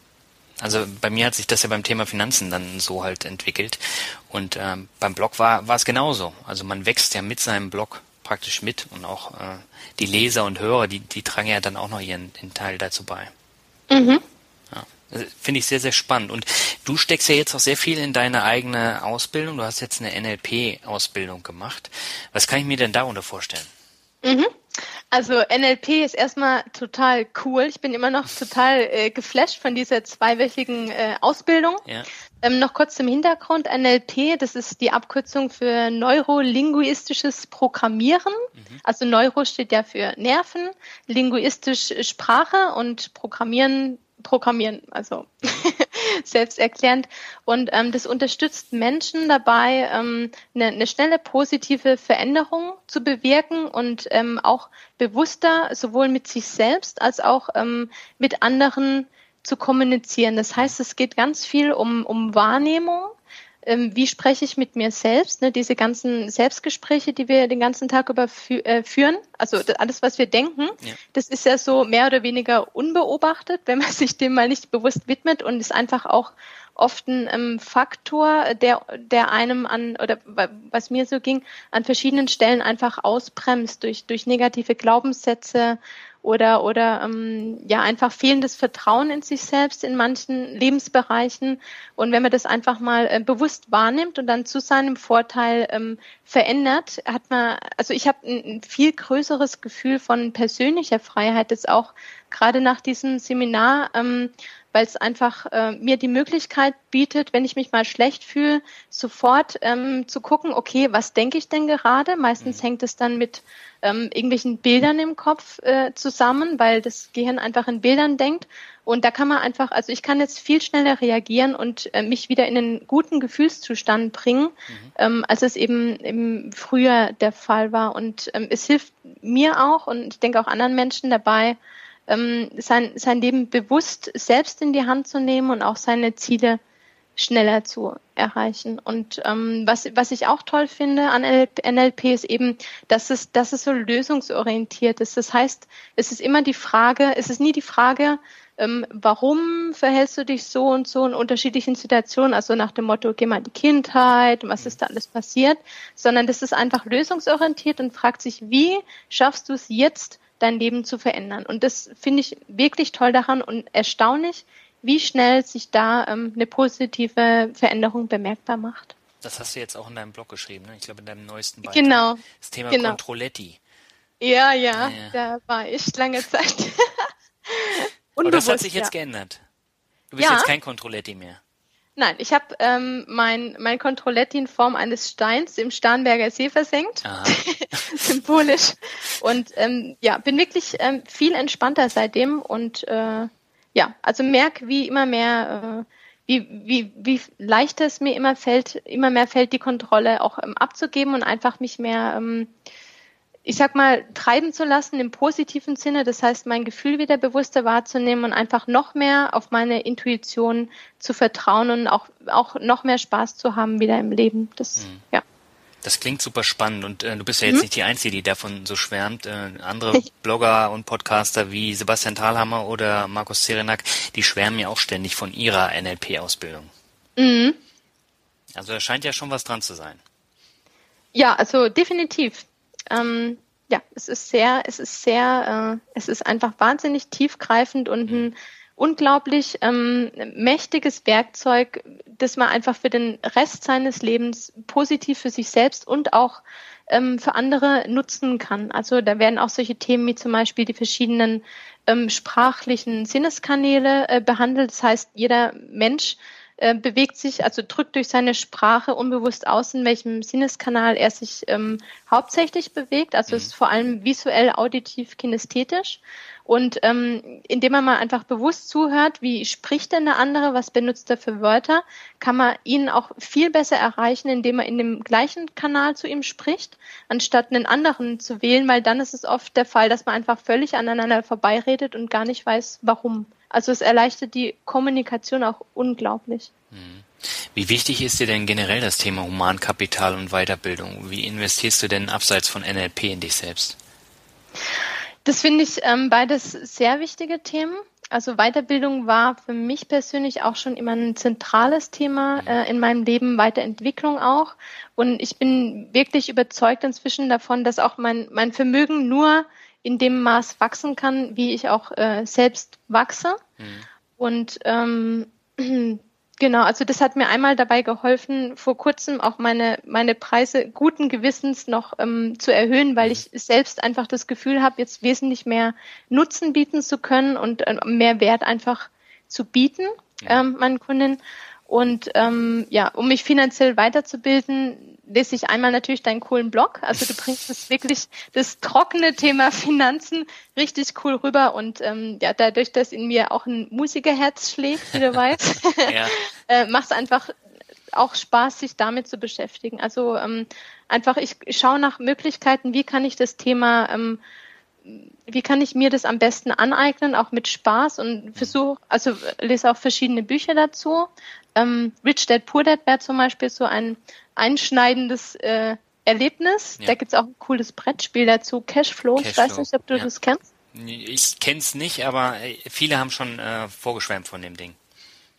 Also bei mir hat sich das ja beim Thema Finanzen dann so halt entwickelt. Und ähm, beim Blog war, war es genauso. Also man wächst ja mit seinem Blog praktisch mit und auch äh, die Leser und Hörer, die, die tragen ja dann auch noch ihren, ihren Teil dazu bei. Mhm. Ja, Finde ich sehr, sehr spannend. Und du steckst ja jetzt auch sehr viel in deine eigene Ausbildung. Du hast jetzt eine NLP-Ausbildung gemacht. Was kann ich mir denn darunter vorstellen? Mhm. Also NLP ist erstmal total cool. Ich bin immer noch total äh, geflasht von dieser zweiwöchigen äh, Ausbildung. Ja. Ähm, noch kurz zum Hintergrund. NLP, das ist die Abkürzung für neurolinguistisches Programmieren. Mhm. Also Neuro steht ja für Nerven, linguistisch Sprache und Programmieren Programmieren, also selbsterklärend. Und ähm, das unterstützt Menschen dabei, ähm, eine, eine schnelle positive Veränderung zu bewirken und ähm, auch bewusster sowohl mit sich selbst als auch ähm, mit anderen zu kommunizieren. Das heißt, es geht ganz viel um, um Wahrnehmung. Ähm, wie spreche ich mit mir selbst? Ne? Diese ganzen Selbstgespräche, die wir den ganzen Tag über fü äh, führen, also alles, was wir denken, ja. das ist ja so mehr oder weniger unbeobachtet, wenn man sich dem mal nicht bewusst widmet und ist einfach auch oft ein ähm, Faktor, der, der einem an, oder was mir so ging, an verschiedenen Stellen einfach ausbremst durch, durch negative Glaubenssätze, oder, oder ähm, ja einfach fehlendes Vertrauen in sich selbst in manchen Lebensbereichen. Und wenn man das einfach mal äh, bewusst wahrnimmt und dann zu seinem Vorteil ähm, verändert, hat man, also ich habe ein, ein viel größeres Gefühl von persönlicher Freiheit, das auch gerade nach diesem Seminar ähm, weil es einfach äh, mir die Möglichkeit bietet, wenn ich mich mal schlecht fühle, sofort ähm, zu gucken, okay, was denke ich denn gerade? Meistens mhm. hängt es dann mit ähm, irgendwelchen Bildern im Kopf äh, zusammen, weil das Gehirn einfach in Bildern denkt. Und da kann man einfach, also ich kann jetzt viel schneller reagieren und äh, mich wieder in einen guten Gefühlszustand bringen, mhm. ähm, als es eben im Frühjahr der Fall war. Und ähm, es hilft mir auch und ich denke auch anderen Menschen dabei, ähm, sein, sein Leben bewusst selbst in die Hand zu nehmen und auch seine Ziele schneller zu erreichen. Und ähm, was, was ich auch toll finde an NLP ist eben, dass es, dass es so lösungsorientiert ist. Das heißt, es ist immer die Frage, es ist nie die Frage, ähm, warum verhältst du dich so und so in unterschiedlichen Situationen, also nach dem Motto, geh mal in die Kindheit, was ist da alles passiert, sondern das ist einfach lösungsorientiert und fragt sich, wie schaffst du es jetzt, dein Leben zu verändern? Und das finde ich wirklich toll daran und erstaunlich, wie schnell sich da ähm, eine positive Veränderung bemerkbar macht. Das hast du jetzt auch in deinem Blog geschrieben, ne? ich glaube in deinem neuesten Beitrag. Genau. Das Thema genau. Controletti. Ja, ja, ja, da war ich lange Zeit. Aber das hat sich jetzt ja. geändert. Du bist ja. jetzt kein Controletti mehr. Nein, ich habe ähm, mein, mein Controletti in Form eines Steins im Starnberger See versenkt. Symbolisch. Und ähm, ja, bin wirklich ähm, viel entspannter seitdem und äh, ja, also merke, wie immer mehr, äh, wie, wie, wie leicht es mir immer fällt, immer mehr fällt, die Kontrolle auch ähm, abzugeben und einfach mich mehr, ähm, ich sag mal, treiben zu lassen im positiven Sinne. Das heißt, mein Gefühl wieder bewusster wahrzunehmen und einfach noch mehr auf meine Intuition zu vertrauen und auch, auch noch mehr Spaß zu haben wieder im Leben. Das, mhm. ja. Das klingt super spannend und äh, du bist ja jetzt mhm. nicht die Einzige, die davon so schwärmt. Äh, andere Blogger und Podcaster wie Sebastian Thalhammer oder Markus Zerenak, die schwärmen ja auch ständig von ihrer NLP-Ausbildung. Mhm. Also da scheint ja schon was dran zu sein. Ja, also definitiv. Ähm, ja, es ist sehr, es ist sehr, äh, es ist einfach wahnsinnig tiefgreifend und mhm. ein unglaublich ähm, mächtiges Werkzeug, das man einfach für den Rest seines Lebens positiv für sich selbst und auch ähm, für andere nutzen kann. Also da werden auch solche Themen wie zum Beispiel die verschiedenen ähm, sprachlichen Sinneskanäle äh, behandelt. Das heißt, jeder Mensch äh, bewegt sich, also drückt durch seine Sprache unbewusst aus, in welchem Sinneskanal er sich ähm, hauptsächlich bewegt. Also es ist vor allem visuell, auditiv, kinästhetisch. Und ähm, indem man mal einfach bewusst zuhört, wie spricht denn der andere, was benutzt er für Wörter, kann man ihn auch viel besser erreichen, indem man in dem gleichen Kanal zu ihm spricht, anstatt einen anderen zu wählen, weil dann ist es oft der Fall, dass man einfach völlig aneinander vorbeiredet und gar nicht weiß, warum. Also es erleichtert die Kommunikation auch unglaublich. Mhm. Wie wichtig ist dir denn generell das Thema Humankapital und Weiterbildung? Wie investierst du denn abseits von NLP in dich selbst? Das finde ich ähm, beides sehr wichtige Themen. Also Weiterbildung war für mich persönlich auch schon immer ein zentrales Thema mhm. äh, in meinem Leben, Weiterentwicklung auch. Und ich bin wirklich überzeugt inzwischen davon, dass auch mein, mein Vermögen nur in dem Maß wachsen kann, wie ich auch äh, selbst wachse. Mhm. Und ähm, Genau, also das hat mir einmal dabei geholfen, vor kurzem auch meine, meine Preise guten Gewissens noch ähm, zu erhöhen, weil ich selbst einfach das Gefühl habe, jetzt wesentlich mehr Nutzen bieten zu können und äh, mehr Wert einfach zu bieten, ähm, meinen Kunden. Und ähm, ja, um mich finanziell weiterzubilden, lese ich einmal natürlich deinen coolen Blog. Also du bringst das wirklich, das trockene Thema Finanzen richtig cool rüber und ähm, ja, dadurch, dass in mir auch ein Musikerherz schlägt, wie du weißt, äh, macht es einfach auch Spaß, sich damit zu beschäftigen. Also ähm, einfach, ich schaue nach Möglichkeiten, wie kann ich das Thema ähm, wie kann ich mir das am besten aneignen, auch mit Spaß und versuche, also lese auch verschiedene Bücher dazu. Ähm, Rich Dad Poor Dad wäre zum Beispiel so ein einschneidendes äh, Erlebnis. Ja. Da gibt es auch ein cooles Brettspiel dazu, Cashflow. Cashflow. Ich weiß nicht, ob du ja. das kennst. Ich kenn's nicht, aber äh, viele haben schon äh, vorgeschwärmt von dem Ding.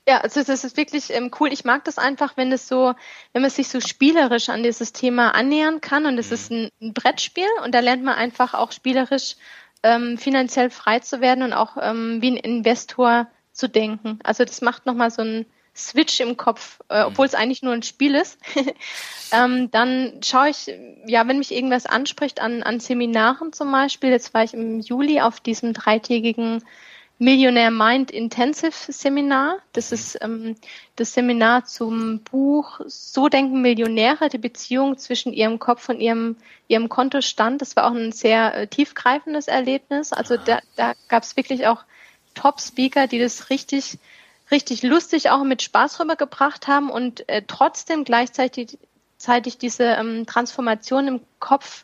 Ja, also das ist wirklich ähm, cool. Ich mag das einfach, wenn es so, wenn man sich so spielerisch an dieses Thema annähern kann. Und es mhm. ist ein, ein, Brettspiel und da lernt man einfach auch spielerisch ähm, finanziell frei zu werden und auch ähm, wie ein Investor zu denken. Also das macht nochmal so ein Switch im Kopf, äh, mhm. obwohl es eigentlich nur ein Spiel ist. ähm, dann schaue ich, ja, wenn mich irgendwas anspricht an, an Seminaren zum Beispiel. Jetzt war ich im Juli auf diesem dreitägigen Millionaire Mind Intensive Seminar. Das ist ähm, das Seminar zum Buch So denken Millionäre, die Beziehung zwischen ihrem Kopf und ihrem, ihrem Kontostand. Das war auch ein sehr äh, tiefgreifendes Erlebnis. Also da, da gab es wirklich auch Top-Speaker, die das richtig, richtig lustig auch mit Spaß rübergebracht haben und äh, trotzdem gleichzeitig zeitig diese ähm, Transformation im Kopf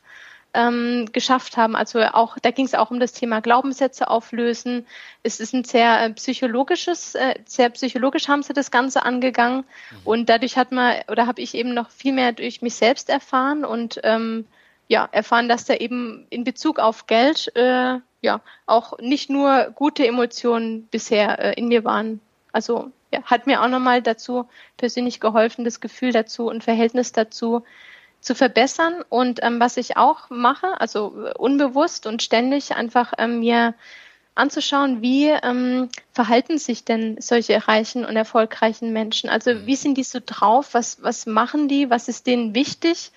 ähm, geschafft haben. Also auch, da ging es auch um das Thema Glaubenssätze auflösen. Es ist ein sehr äh, psychologisches, äh, sehr psychologisch haben sie das Ganze angegangen. Mhm. Und dadurch hat man, oder habe ich eben noch viel mehr durch mich selbst erfahren und ähm, ja, erfahren, dass da eben in Bezug auf Geld äh, ja auch nicht nur gute Emotionen bisher äh, in mir waren. Also ja, hat mir auch nochmal dazu persönlich geholfen, das Gefühl dazu und Verhältnis dazu zu verbessern. Und ähm, was ich auch mache, also unbewusst und ständig einfach ähm, mir anzuschauen, wie ähm, verhalten sich denn solche reichen und erfolgreichen Menschen? Also mhm. wie sind die so drauf? Was, was machen die? Was ist denen wichtig?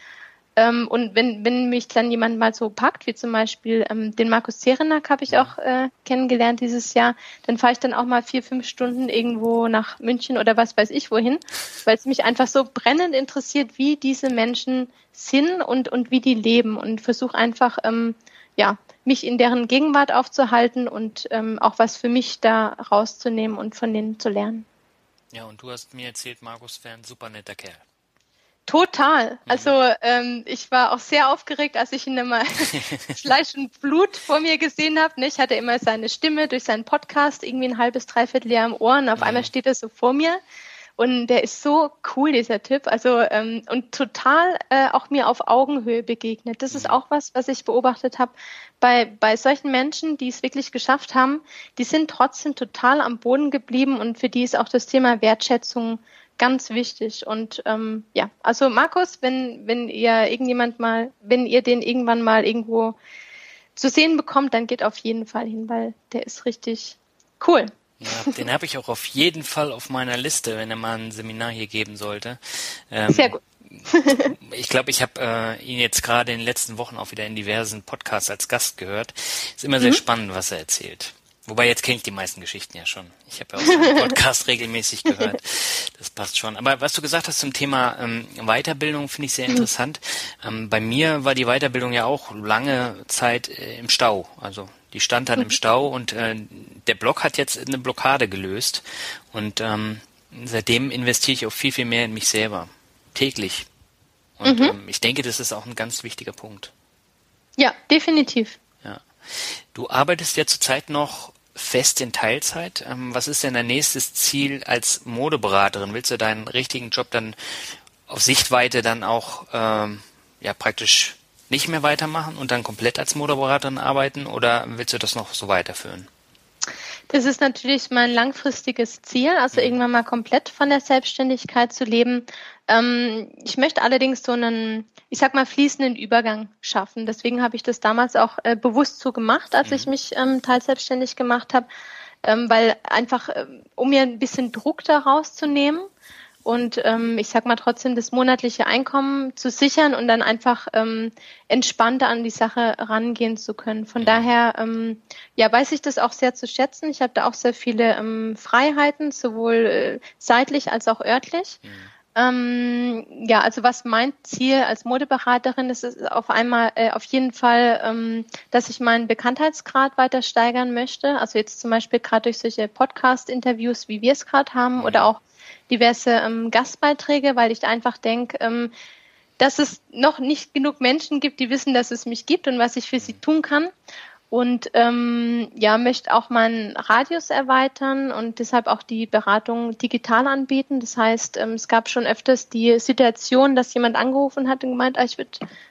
Ähm, und wenn, wenn mich dann jemand mal so packt, wie zum Beispiel ähm, den Markus Zerenak habe ich auch äh, kennengelernt dieses Jahr, dann fahre ich dann auch mal vier, fünf Stunden irgendwo nach München oder was weiß ich wohin, weil es mich einfach so brennend interessiert, wie diese Menschen sind und, und wie die leben und versuche einfach, ähm, ja, mich in deren Gegenwart aufzuhalten und ähm, auch was für mich da rauszunehmen und von denen zu lernen. Ja, und du hast mir erzählt, Markus wäre ein super netter Kerl. Total. Mhm. Also ähm, ich war auch sehr aufgeregt, als ich ihn immer Fleisch und Blut vor mir gesehen habe. Ne? Ich hatte immer seine Stimme durch seinen Podcast irgendwie ein halbes, dreiviertel Jahr im Ohr und auf mhm. einmal steht er so vor mir. Und der ist so cool, dieser Typ. Also ähm, und total äh, auch mir auf Augenhöhe begegnet. Das ist mhm. auch was, was ich beobachtet habe bei bei solchen Menschen, die es wirklich geschafft haben. Die sind trotzdem total am Boden geblieben und für die ist auch das Thema Wertschätzung ganz wichtig. Und ähm, ja, also Markus, wenn, wenn ihr irgendjemand mal, wenn ihr den irgendwann mal irgendwo zu sehen bekommt, dann geht auf jeden Fall hin, weil der ist richtig cool. Ja, den habe ich auch auf jeden Fall auf meiner Liste, wenn er mal ein Seminar hier geben sollte. Ähm, Sehr gut. ich glaube, ich habe äh, ihn jetzt gerade in den letzten Wochen auch wieder in diversen Podcasts als Gast gehört. Ist immer sehr mhm. spannend, was er erzählt. Wobei jetzt kenne ich die meisten Geschichten ja schon. Ich habe ja auch so einen Podcast regelmäßig gehört. Das passt schon. Aber was du gesagt hast zum Thema ähm, Weiterbildung, finde ich sehr interessant. Ähm, bei mir war die Weiterbildung ja auch lange Zeit äh, im Stau. Also die stand dann im. Stau und äh, der Blog hat jetzt eine Blockade gelöst. Und ähm, seitdem investiere ich auch viel, viel mehr in mich selber. Täglich. Und mhm. ähm, ich denke, das ist auch ein ganz wichtiger Punkt. Ja, definitiv. Ja. Du arbeitest ja zurzeit noch fest in Teilzeit. Ähm, was ist denn dein nächstes Ziel als Modeberaterin? Willst du deinen richtigen Job dann auf Sichtweite dann auch ähm, ja praktisch nicht mehr weitermachen und dann komplett als Modeberaterin arbeiten oder willst du das noch so weiterführen? Das ist natürlich mein langfristiges Ziel, also mhm. irgendwann mal komplett von der Selbstständigkeit zu leben. Ähm, ich möchte allerdings so einen, ich sag mal, fließenden Übergang schaffen. Deswegen habe ich das damals auch äh, bewusst so gemacht, als mhm. ich mich ähm, teilselbstständig gemacht habe, ähm, weil einfach, äh, um mir ein bisschen Druck daraus zu nehmen und ähm, ich sag mal trotzdem das monatliche Einkommen zu sichern und dann einfach ähm, entspannter an die Sache rangehen zu können. Von daher ähm, ja weiß ich das auch sehr zu schätzen. Ich habe da auch sehr viele ähm, Freiheiten, sowohl äh, seitlich als auch örtlich. Mhm. Ähm, ja, also was mein Ziel als Modeberaterin ist, ist auf einmal äh, auf jeden Fall, ähm, dass ich meinen Bekanntheitsgrad weiter steigern möchte. Also jetzt zum Beispiel gerade durch solche Podcast-Interviews, wie wir es gerade haben, oder auch diverse ähm, Gastbeiträge, weil ich einfach denke, ähm, dass es noch nicht genug Menschen gibt, die wissen, dass es mich gibt und was ich für sie tun kann und ähm, ja, möchte auch meinen Radius erweitern und deshalb auch die Beratung digital anbieten. Das heißt, ähm, es gab schon öfters die Situation, dass jemand angerufen hat und gemeint, ah, ich würde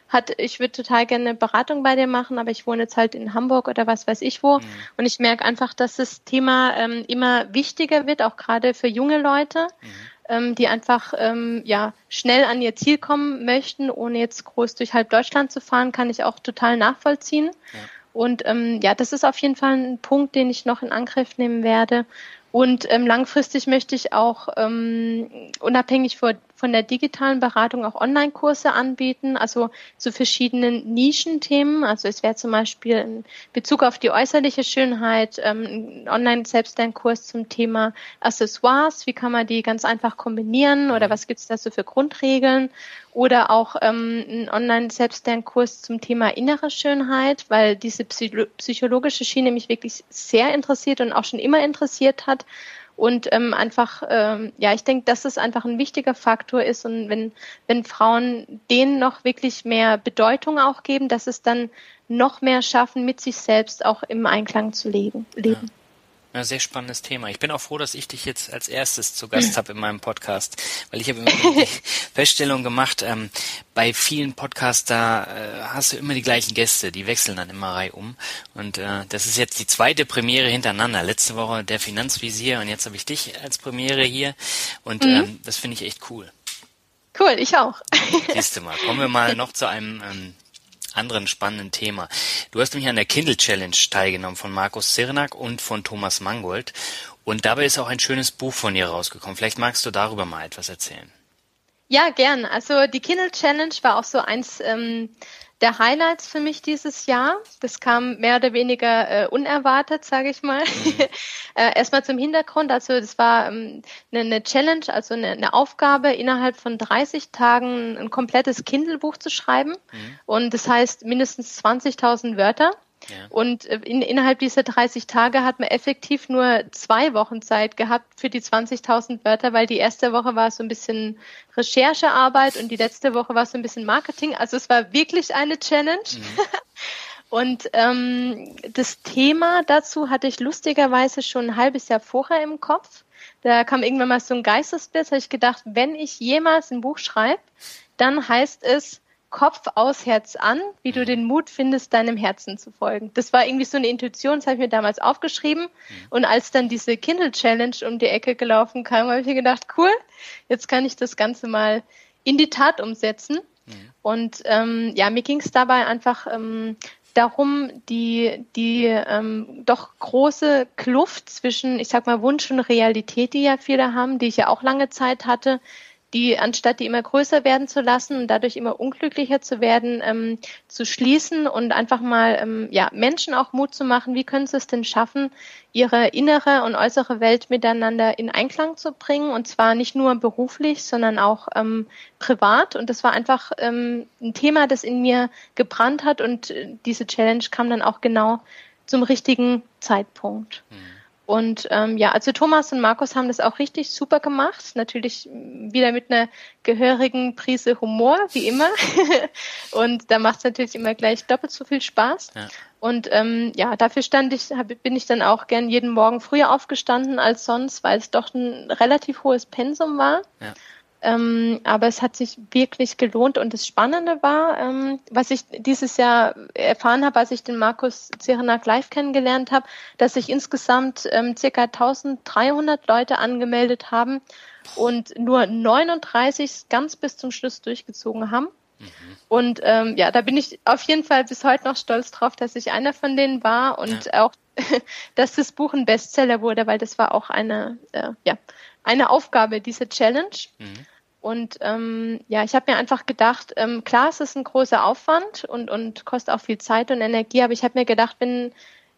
hat, ich würde total gerne eine Beratung bei dir machen, aber ich wohne jetzt halt in Hamburg oder was weiß ich wo. Mhm. Und ich merke einfach, dass das Thema ähm, immer wichtiger wird, auch gerade für junge Leute. Mhm ähm, die einfach ähm, ja schnell an ihr Ziel kommen möchten, ohne jetzt groß durch halb Deutschland zu fahren, kann ich auch total nachvollziehen. Ja. Und ähm, ja, das ist auf jeden Fall ein Punkt, den ich noch in Angriff nehmen werde. Und ähm, langfristig möchte ich auch ähm, unabhängig von, von der digitalen Beratung auch Online-Kurse anbieten, also zu verschiedenen Nischenthemen. Also es wäre zum Beispiel in Bezug auf die äußerliche Schönheit ähm, ein Online-Selbstlernkurs zum Thema Accessoires, wie kann man die ganz einfach kombinieren oder was gibt es da so für Grundregeln oder auch ähm, ein Online-Selbstlernkurs zum Thema innere Schönheit, weil diese psychologische Schiene mich wirklich sehr interessiert und auch schon immer interessiert hat. Und ähm, einfach, ähm, ja, ich denke, dass es einfach ein wichtiger Faktor ist und wenn, wenn Frauen denen noch wirklich mehr Bedeutung auch geben, dass es dann noch mehr schaffen, mit sich selbst auch im Einklang zu leben. leben. Ja. Ja, sehr spannendes Thema. Ich bin auch froh, dass ich dich jetzt als erstes zu Gast habe in meinem Podcast, weil ich habe immer die Feststellung gemacht, ähm, bei vielen Podcasts, da äh, hast du immer die gleichen Gäste, die wechseln dann immer reihum. Und äh, das ist jetzt die zweite Premiere hintereinander. Letzte Woche der Finanzvisier und jetzt habe ich dich als Premiere hier. Und mhm. ähm, das finde ich echt cool. Cool, ich auch. Siehst du mal. Kommen wir mal noch zu einem ähm, anderen spannenden Thema. Du hast nämlich an der Kindle Challenge teilgenommen von Markus Zirnak und von Thomas Mangold. Und dabei ist auch ein schönes Buch von dir rausgekommen. Vielleicht magst du darüber mal etwas erzählen. Ja, gern. Also die Kindle Challenge war auch so eins ähm, der Highlights für mich dieses Jahr. Das kam mehr oder weniger äh, unerwartet, sage ich mal. Mhm. äh, Erstmal zum Hintergrund. Also das war ähm, eine, eine Challenge, also eine, eine, Aufgabe, innerhalb von 30 Tagen ein komplettes Kindle-Buch zu schreiben. Mhm. Und das heißt mindestens 20.000 Wörter. Ja. Und äh, in, innerhalb dieser 30 Tage hat man effektiv nur zwei Wochen Zeit gehabt für die 20.000 Wörter, weil die erste Woche war so ein bisschen Recherchearbeit und die letzte Woche war so ein bisschen Marketing. Also es war wirklich eine Challenge. Mhm. Und ähm, das Thema dazu hatte ich lustigerweise schon ein halbes Jahr vorher im Kopf. Da kam irgendwann mal so ein Geistesblitz, habe ich gedacht, wenn ich jemals ein Buch schreibe, dann heißt es Kopf aus Herz an, wie du den Mut findest, deinem Herzen zu folgen. Das war irgendwie so eine Intuition, das habe ich mir damals aufgeschrieben. Mhm. Und als dann diese Kindle Challenge um die Ecke gelaufen kam, habe ich mir gedacht, cool, jetzt kann ich das Ganze mal in die Tat umsetzen. Mhm. Und ähm, ja, mir ging es dabei einfach ähm, darum, die, die ähm, doch große Kluft zwischen, ich sag mal, Wunsch und Realität, die ja viele haben, die ich ja auch lange Zeit hatte, die anstatt die immer größer werden zu lassen und dadurch immer unglücklicher zu werden, ähm, zu schließen und einfach mal ähm, ja, Menschen auch Mut zu machen, wie können sie es denn schaffen, ihre innere und äußere Welt miteinander in Einklang zu bringen und zwar nicht nur beruflich, sondern auch ähm, privat und das war einfach ähm, ein Thema, das in mir gebrannt hat und äh, diese Challenge kam dann auch genau zum richtigen Zeitpunkt. Mhm. Und ähm, ja, also Thomas und Markus haben das auch richtig super gemacht. Natürlich wieder mit einer gehörigen Prise Humor, wie immer. und da macht es natürlich immer gleich doppelt so viel Spaß. Ja. Und ähm, ja, dafür stand ich, hab, bin ich dann auch gern jeden Morgen früher aufgestanden als sonst, weil es doch ein relativ hohes Pensum war. Ja. Ähm, aber es hat sich wirklich gelohnt und das Spannende war, ähm, was ich dieses Jahr erfahren habe, als ich den Markus Zirenak live kennengelernt habe, dass sich insgesamt ähm, circa 1300 Leute angemeldet haben und nur 39 ganz bis zum Schluss durchgezogen haben. Mhm. Und ähm, ja, da bin ich auf jeden Fall bis heute noch stolz drauf, dass ich einer von denen war und ja. auch, dass das Buch ein Bestseller wurde, weil das war auch eine, äh, ja, eine Aufgabe, diese Challenge. Mhm. Und ähm, ja, ich habe mir einfach gedacht, ähm, klar, es ist ein großer Aufwand und, und kostet auch viel Zeit und Energie, aber ich habe mir gedacht, wenn,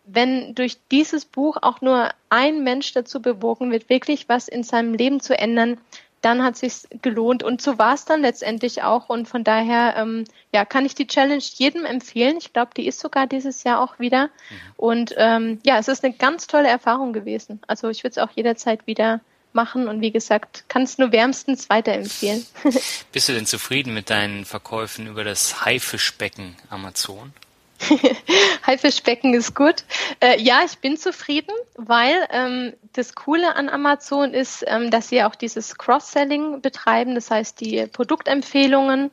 wenn durch dieses Buch auch nur ein Mensch dazu bewogen wird, wirklich was in seinem Leben zu ändern, dann hat sich gelohnt und so war es dann letztendlich auch und von daher ähm, ja kann ich die Challenge jedem empfehlen. Ich glaube, die ist sogar dieses Jahr auch wieder mhm. und ähm, ja, es ist eine ganz tolle Erfahrung gewesen. Also ich würde es auch jederzeit wieder machen und wie gesagt, kann es nur wärmstens weiterempfehlen. Bist du denn zufrieden mit deinen Verkäufen über das Haifischbecken Amazon? Haifischbecken ist gut. Äh, ja, ich bin zufrieden, weil ähm, das Coole an Amazon ist, ähm, dass sie auch dieses Cross-Selling betreiben. Das heißt, die Produktempfehlungen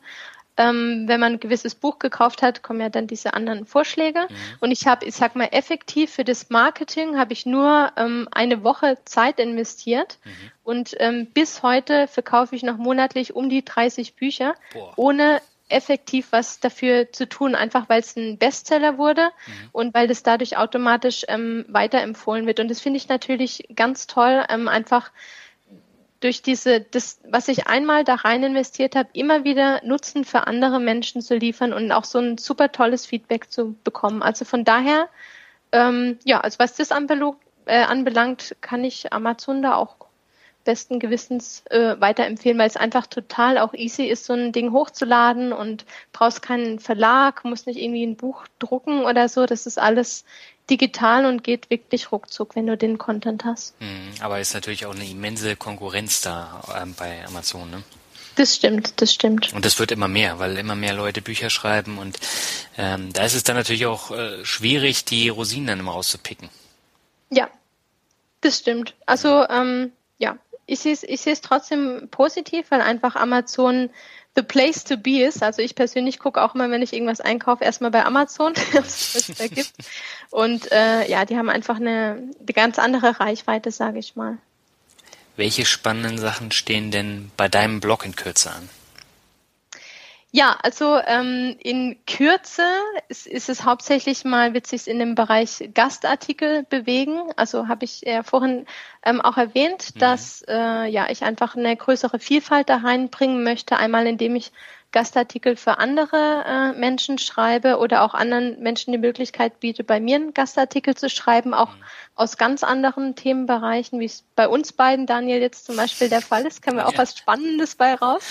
ähm, wenn man ein gewisses Buch gekauft hat, kommen ja dann diese anderen Vorschläge. Mhm. Und ich habe, ich sag mal, effektiv für das Marketing habe ich nur ähm, eine Woche Zeit investiert. Mhm. Und ähm, bis heute verkaufe ich noch monatlich um die 30 Bücher, Boah. ohne effektiv was dafür zu tun, einfach weil es ein Bestseller wurde mhm. und weil das dadurch automatisch ähm, weiterempfohlen wird. Und das finde ich natürlich ganz toll, ähm, einfach durch diese, das, was ich einmal da rein investiert habe, immer wieder Nutzen für andere Menschen zu liefern und auch so ein super tolles Feedback zu bekommen. Also von daher, ähm, ja, also was das anbelangt, äh, anbelangt, kann ich Amazon da auch besten Gewissens äh, weiterempfehlen, weil es einfach total auch easy ist, so ein Ding hochzuladen und brauchst keinen Verlag, musst nicht irgendwie ein Buch drucken oder so. Das ist alles digital und geht wirklich ruckzuck, wenn du den Content hast. Mhm, aber ist natürlich auch eine immense Konkurrenz da ähm, bei Amazon, ne? Das stimmt, das stimmt. Und das wird immer mehr, weil immer mehr Leute Bücher schreiben und ähm, da ist es dann natürlich auch äh, schwierig, die Rosinen dann immer rauszupicken. Ja, das stimmt. Also ähm, ich sehe es ich sehe es trotzdem positiv, weil einfach Amazon the place to be ist. Also ich persönlich gucke auch immer, wenn ich irgendwas einkaufe, erstmal bei Amazon, was es da gibt. Und äh, ja, die haben einfach eine, eine ganz andere Reichweite, sage ich mal. Welche spannenden Sachen stehen denn bei deinem Blog in Kürze an? Ja, also ähm, in Kürze ist, ist es hauptsächlich mal, wird sich in dem Bereich Gastartikel bewegen. Also habe ich ja vorhin ähm, auch erwähnt, mhm. dass äh, ja ich einfach eine größere Vielfalt da reinbringen möchte. Einmal indem ich Gastartikel für andere äh, Menschen schreibe oder auch anderen Menschen die Möglichkeit biete, bei mir einen Gastartikel zu schreiben, auch mhm. aus ganz anderen Themenbereichen, wie es bei uns beiden, Daniel, jetzt zum Beispiel der Fall ist, können wir auch ja. was Spannendes bei raus.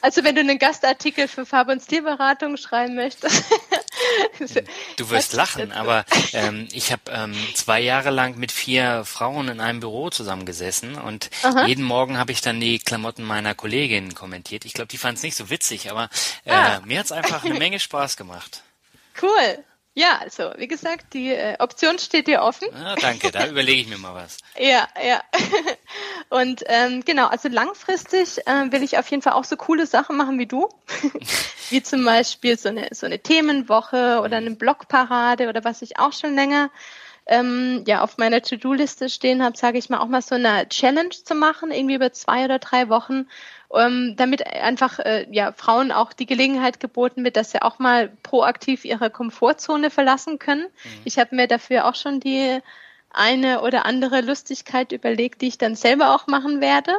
Also wenn du einen Gastartikel für Farb- und Stilberatung schreiben möchtest. du wirst lachen, aber ähm, ich habe ähm, zwei Jahre lang mit vier Frauen in einem Büro zusammengesessen und Aha. jeden Morgen habe ich dann die Klamotten meiner Kolleginnen kommentiert. Ich glaube, die fanden es nicht so witzig, aber äh, ah. mir hat es einfach eine Menge Spaß gemacht. Cool. Ja, also wie gesagt, die äh, Option steht dir offen. Ah, danke, da überlege ich mir mal was. ja, ja. Und ähm, genau, also langfristig äh, will ich auf jeden Fall auch so coole Sachen machen wie du, wie zum Beispiel so eine so eine Themenwoche oder eine Blogparade oder was ich auch schon länger ähm, ja auf meiner To-Do-Liste stehen habe, sage ich mal, auch mal so eine Challenge zu machen, irgendwie über zwei oder drei Wochen, ähm, damit einfach äh, ja Frauen auch die Gelegenheit geboten wird, dass sie auch mal proaktiv ihre Komfortzone verlassen können. Mhm. Ich habe mir dafür auch schon die eine oder andere Lustigkeit überlegt, die ich dann selber auch machen werde.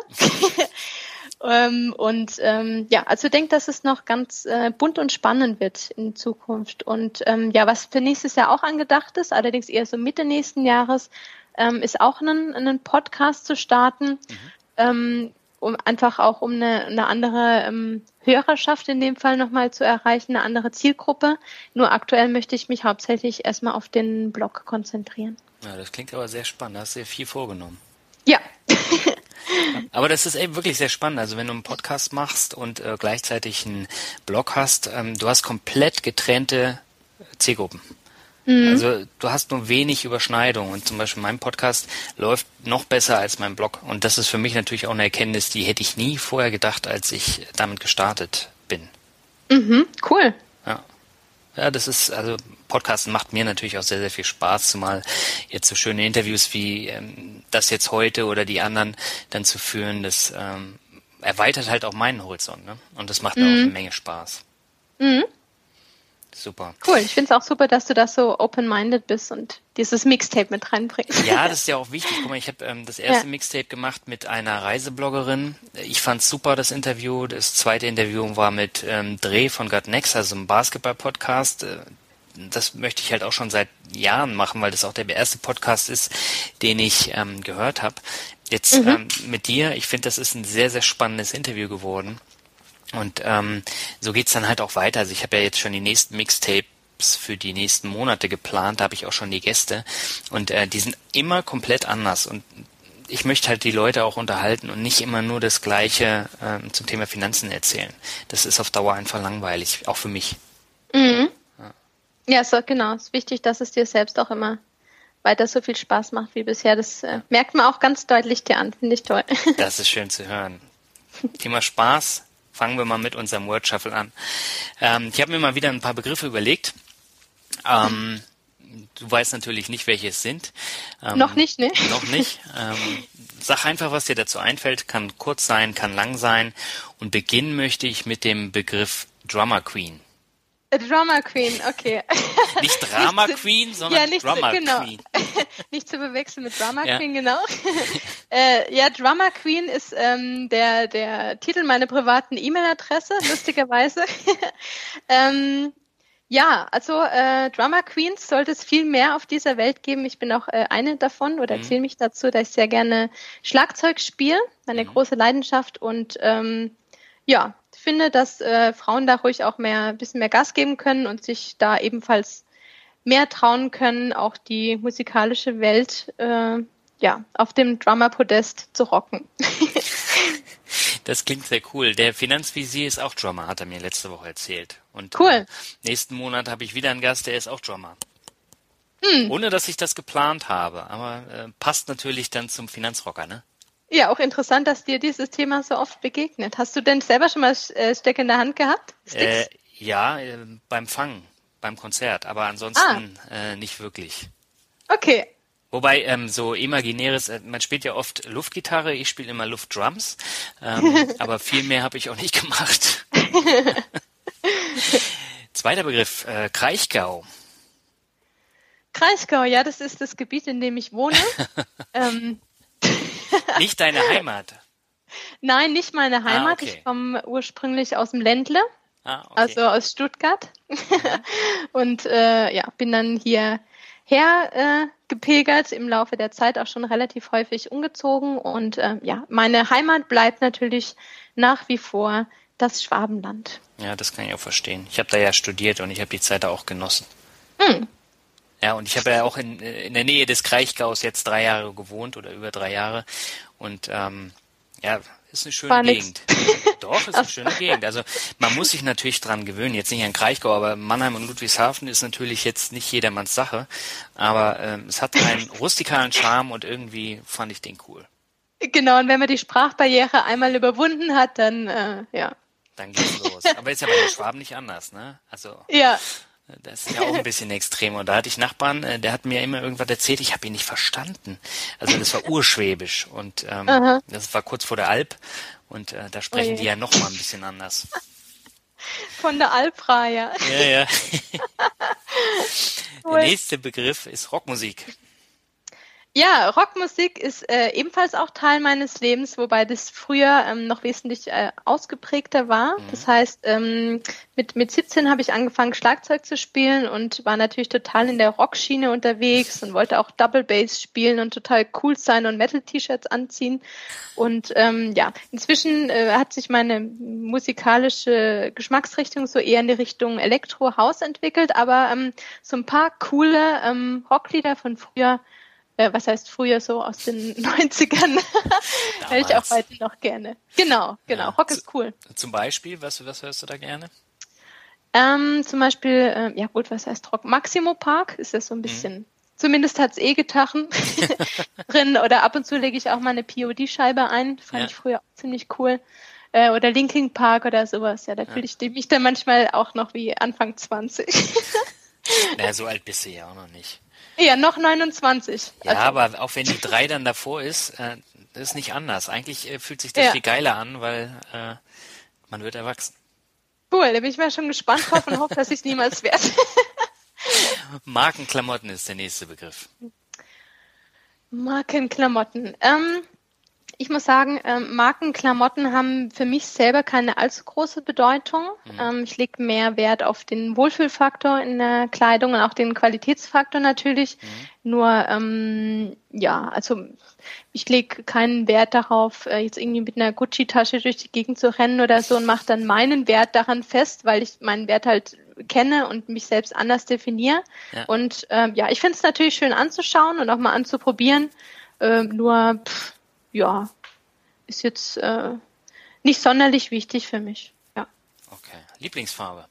ähm, und ähm, ja, also denke, dass es noch ganz äh, bunt und spannend wird in Zukunft. Und ähm, ja, was für nächstes Jahr auch angedacht ist, allerdings eher so Mitte nächsten Jahres, ähm, ist auch einen, einen Podcast zu starten. Mhm. Ähm, um einfach auch um eine, eine andere ähm, Hörerschaft in dem Fall nochmal zu erreichen, eine andere Zielgruppe. Nur aktuell möchte ich mich hauptsächlich erstmal auf den Blog konzentrieren. Ja, das klingt aber sehr spannend. Da hast du dir viel vorgenommen. Ja. aber das ist eben wirklich sehr spannend. Also wenn du einen Podcast machst und äh, gleichzeitig einen Blog hast, ähm, du hast komplett getrennte Zielgruppen. Mhm. Also du hast nur wenig Überschneidung und zum Beispiel mein Podcast läuft noch besser als mein Blog und das ist für mich natürlich auch eine Erkenntnis, die hätte ich nie vorher gedacht, als ich damit gestartet bin. Mhm, cool. Ja. Ja, das ist, also Podcasten macht mir natürlich auch sehr, sehr viel Spaß, zumal jetzt so schöne Interviews wie ähm, das jetzt heute oder die anderen dann zu führen, das ähm, erweitert halt auch meinen Horizont, ne? Und das macht mir mhm. auch eine Menge Spaß. Mhm. Super. Cool, ich finde es auch super, dass du da so open-minded bist und dieses Mixtape mit reinbringst. Ja, das ist ja auch wichtig. Guck mal, ich habe ähm, das erste ja. Mixtape gemacht mit einer Reisebloggerin. Ich fand's super, das Interview. Das zweite Interview war mit ähm, Dreh von Got Next, also einem Basketball-Podcast. Äh, das möchte ich halt auch schon seit Jahren machen, weil das auch der erste Podcast ist, den ich ähm, gehört habe. Jetzt mhm. ähm, mit dir, ich finde, das ist ein sehr, sehr spannendes Interview geworden. Und ähm, so geht's dann halt auch weiter. Also ich habe ja jetzt schon die nächsten Mixtapes für die nächsten Monate geplant, da habe ich auch schon die Gäste. Und äh, die sind immer komplett anders. Und ich möchte halt die Leute auch unterhalten und nicht immer nur das Gleiche ähm, zum Thema Finanzen erzählen. Das ist auf Dauer einfach langweilig, auch für mich. Mhm. Ja, ja so, genau. Es ist wichtig, dass es dir selbst auch immer weiter so viel Spaß macht wie bisher. Das äh, merkt man auch ganz deutlich dir an, finde ich toll. Das ist schön zu hören. Thema Spaß Fangen wir mal mit unserem Word Shuffle an. Ähm, ich habe mir mal wieder ein paar Begriffe überlegt. Ähm, du weißt natürlich nicht, welche es sind. Ähm, noch nicht, ne? Noch nicht. Ähm, sag einfach, was dir dazu einfällt. Kann kurz sein, kann lang sein. Und beginnen möchte ich mit dem Begriff Drummer Queen. Drama Queen, okay. Nicht Drama nicht Queen, sondern ja, nicht Drama zu, genau. Queen. nicht zu bewechseln mit Drama ja. Queen, genau. äh, ja, Drama Queen ist ähm, der, der Titel meiner privaten E-Mail-Adresse, lustigerweise. ähm, ja, also äh, Drama Queens sollte es viel mehr auf dieser Welt geben. Ich bin auch äh, eine davon oder mhm. erzähle mich dazu, dass ich sehr gerne Schlagzeug spiele, meine mhm. große Leidenschaft und ähm, ja, finde, dass äh, Frauen da ruhig auch mehr, ein bisschen mehr Gas geben können und sich da ebenfalls mehr trauen können, auch die musikalische Welt äh, ja, auf dem Drummer-Podest zu rocken. Das klingt sehr cool. Der Finanzvisier ist auch Drummer, hat er mir letzte Woche erzählt. Und cool. Äh, nächsten Monat habe ich wieder einen Gast, der ist auch Drummer. Hm. Ohne dass ich das geplant habe, aber äh, passt natürlich dann zum Finanzrocker, ne? Ja, auch interessant, dass dir dieses Thema so oft begegnet. Hast du denn selber schon mal äh, Steck in der Hand gehabt? Äh, ja, äh, beim Fangen, beim Konzert, aber ansonsten ah. äh, nicht wirklich. Okay. Wobei ähm, so imaginäres, äh, man spielt ja oft Luftgitarre, ich spiele immer Luftdrums, ähm, aber viel mehr habe ich auch nicht gemacht. Zweiter Begriff, äh, Kraichgau. Kraichgau, ja, das ist das Gebiet, in dem ich wohne. ähm. Nicht deine Heimat? Nein, nicht meine ah, Heimat. Ah, okay. Ich komme ursprünglich aus dem Ländle, ah, okay. also aus Stuttgart. Mhm. Und äh, ja, bin dann hier her äh, gepilgert, im Laufe der Zeit auch schon relativ häufig umgezogen. Und äh, ja, meine Heimat bleibt natürlich nach wie vor das Schwabenland. Ja, das kann ich auch verstehen. Ich habe da ja studiert und ich habe die Zeit da auch genossen. Hm. Ja, und ich habe ja auch in, in der Nähe des Kraichgaus jetzt drei Jahre gewohnt oder über drei Jahre. Und ähm, ja, ist eine schöne War Gegend. Doch, ist eine schöne Gegend. Also man muss sich natürlich dran gewöhnen. Jetzt nicht an Kraichgau, aber Mannheim und Ludwigshafen ist natürlich jetzt nicht jedermanns Sache. Aber ähm, es hat einen rustikalen Charme und irgendwie fand ich den cool. Genau, und wenn man die Sprachbarriere einmal überwunden hat, dann äh, ja. Dann geht's los. Aber ist ja bei den Schwaben nicht anders, ne? Also. Ja. Das ist ja auch ein bisschen extrem. Und da hatte ich Nachbarn, äh, der hat mir immer irgendwas erzählt, ich habe ihn nicht verstanden. Also das war urschwäbisch und ähm, das war kurz vor der Alp und äh, da sprechen oh die ja noch mal ein bisschen anders. Von der Alpreihe. Ja, ja. der nächste Begriff ist Rockmusik. Ja, Rockmusik ist äh, ebenfalls auch Teil meines Lebens, wobei das früher ähm, noch wesentlich äh, ausgeprägter war. Mhm. Das heißt, ähm, mit, mit 17 habe ich angefangen, Schlagzeug zu spielen und war natürlich total in der Rockschiene unterwegs und wollte auch Double Bass spielen und total cool sein und Metal-T-Shirts anziehen. Und ähm, ja, inzwischen äh, hat sich meine musikalische Geschmacksrichtung so eher in die Richtung Elektro-House entwickelt, aber ähm, so ein paar coole ähm, Rocklieder von früher äh, was heißt früher so aus den 90ern, höre ich auch heute noch gerne. Genau, genau. Ja, Rock ist cool. Zum Beispiel, was, was hörst du da gerne? Ähm, zum Beispiel, äh, ja gut, was heißt Rock? Maximo Park ist ja so ein mhm. bisschen, mhm. zumindest hat's E-Gitarren drin oder ab und zu lege ich auch mal eine POD-Scheibe ein, fand ja. ich früher auch ziemlich cool. Äh, oder Linkin Park oder sowas, ja, da fühle ich mich dann manchmal auch noch wie Anfang 20. naja, so alt bist du ja auch noch nicht. Ja, noch 29. Ja, also. aber auch wenn die drei dann davor ist, äh, ist nicht anders. Eigentlich äh, fühlt sich das ja. viel geiler an, weil äh, man wird erwachsen. Cool, da bin ich mal schon gespannt drauf und hoffe, dass ich es niemals werde. Markenklamotten ist der nächste Begriff. Markenklamotten. Ähm, ich muss sagen, ähm, Markenklamotten haben für mich selber keine allzu große Bedeutung. Mhm. Ähm, ich lege mehr Wert auf den Wohlfühlfaktor in der Kleidung und auch den Qualitätsfaktor natürlich. Mhm. Nur, ähm, ja, also ich lege keinen Wert darauf, äh, jetzt irgendwie mit einer Gucci-Tasche durch die Gegend zu rennen oder so und mache dann meinen Wert daran fest, weil ich meinen Wert halt kenne und mich selbst anders definiere. Ja. Und ähm, ja, ich finde es natürlich schön anzuschauen und auch mal anzuprobieren. Äh, nur pff, ja, ist jetzt äh, nicht sonderlich wichtig für mich. Ja. Okay. Lieblingsfarbe?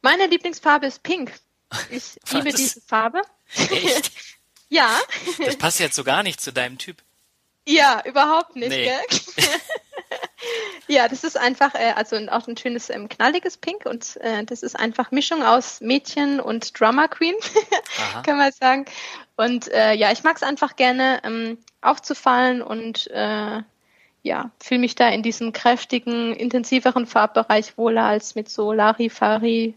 Meine Lieblingsfarbe ist Pink. Ich liebe diese Farbe. Echt? ja. Das passt jetzt so gar nicht zu deinem Typ. Ja, überhaupt nicht, nee. gell? ja, das ist einfach, äh, also auch ein schönes ähm, knalliges Pink und äh, das ist einfach Mischung aus Mädchen und Drummer Queen, kann man sagen. Und äh, ja, ich mag es einfach gerne ähm, aufzufallen und äh, ja, fühle mich da in diesem kräftigen, intensiveren Farbbereich wohler als mit so Larifari,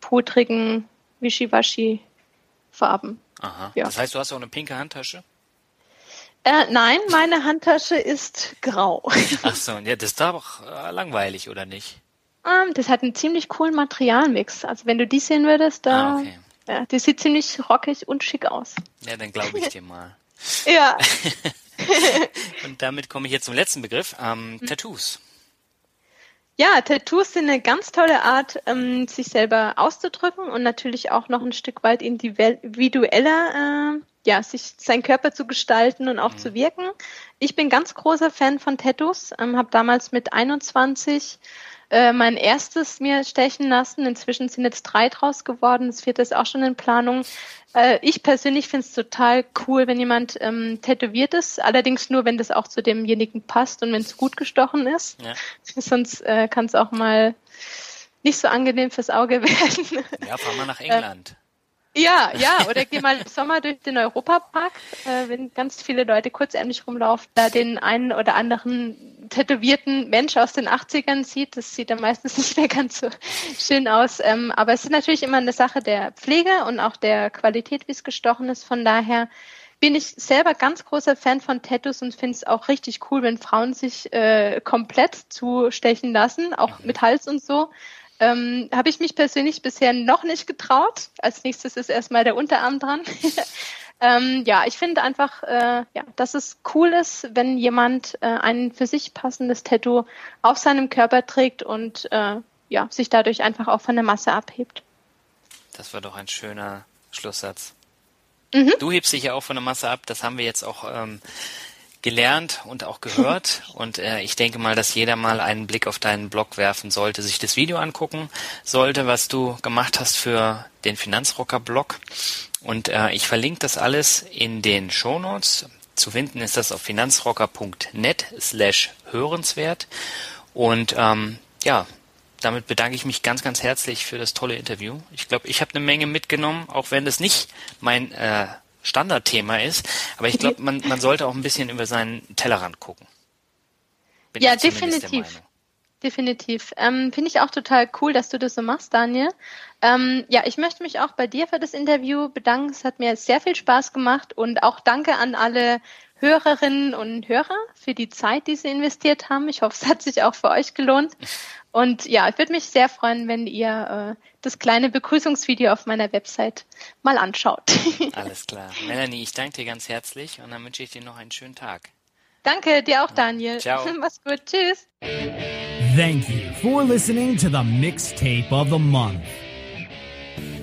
pudrigen, Wischiwaschi-Farben. Aha. Ja. Das heißt, du hast auch eine pinke Handtasche? Äh, nein, meine Handtasche ist grau. Ach so, ja, das ist doch äh, langweilig, oder nicht? Ähm, das hat einen ziemlich coolen Materialmix. Also wenn du die sehen würdest, da, ah, okay. ja, die sieht ziemlich rockig und schick aus. Ja, dann glaube ich dir mal. ja. und damit komme ich jetzt zum letzten Begriff, ähm, mhm. Tattoos. Ja, Tattoos sind eine ganz tolle Art, ähm, sich selber auszudrücken und natürlich auch noch ein Stück weit individueller, äh, ja, sich seinen Körper zu gestalten und auch mhm. zu wirken. Ich bin ganz großer Fan von Tattoos, ähm, habe damals mit 21 äh, mein erstes mir stechen lassen. Inzwischen sind jetzt drei draus geworden. Das vierte ist auch schon in Planung. Äh, ich persönlich finde es total cool, wenn jemand ähm, tätowiert ist. Allerdings nur, wenn das auch zu demjenigen passt und wenn es gut gestochen ist. Ja. Sonst äh, kann es auch mal nicht so angenehm fürs Auge werden. Ja, fahr mal nach England. Ja, ja, oder geh mal im Sommer durch den Europapark, äh, wenn ganz viele Leute kurzärmlich rumlaufen, da den einen oder anderen tätowierten Mensch aus den 80ern sieht. Das sieht dann meistens nicht mehr ganz so schön aus. Ähm, aber es ist natürlich immer eine Sache der Pflege und auch der Qualität, wie es gestochen ist. Von daher bin ich selber ganz großer Fan von Tattoos und finde es auch richtig cool, wenn Frauen sich äh, komplett zustechen lassen, auch mit Hals und so. Ähm, Habe ich mich persönlich bisher noch nicht getraut. Als nächstes ist erstmal der Unterarm dran. ähm, ja, ich finde einfach, äh, ja, dass es cool ist, wenn jemand äh, ein für sich passendes Tattoo auf seinem Körper trägt und äh, ja, sich dadurch einfach auch von der Masse abhebt. Das war doch ein schöner Schlusssatz. Mhm. Du hebst dich ja auch von der Masse ab. Das haben wir jetzt auch ähm, gelernt und auch gehört. Und äh, ich denke mal, dass jeder mal einen Blick auf deinen Blog werfen sollte, sich das Video angucken sollte, was du gemacht hast für den Finanzrocker-Blog. Und äh, ich verlinke das alles in den Shownotes. Zu finden ist das auf finanzrocker.net slash hörenswert. Und ähm, ja, damit bedanke ich mich ganz, ganz herzlich für das tolle Interview. Ich glaube, ich habe eine Menge mitgenommen, auch wenn das nicht mein äh, Standardthema ist. Aber ich glaube, man, man sollte auch ein bisschen über seinen Tellerrand gucken. Bin ja, definitiv. Definitiv. Ähm, Finde ich auch total cool, dass du das so machst, Daniel. Ähm, ja, ich möchte mich auch bei dir für das Interview bedanken. Es hat mir sehr viel Spaß gemacht und auch danke an alle Hörerinnen und Hörer für die Zeit, die sie investiert haben. Ich hoffe, es hat sich auch für euch gelohnt. Und ja, ich würde mich sehr freuen, wenn ihr äh, das kleine Begrüßungsvideo auf meiner Website mal anschaut. Alles klar. Melanie, ich danke dir ganz herzlich und dann wünsche ich dir noch einen schönen Tag. Danke, dir auch, Daniel. Ciao. Mach's gut. Tschüss. Thank you for listening to the mixtape of the month.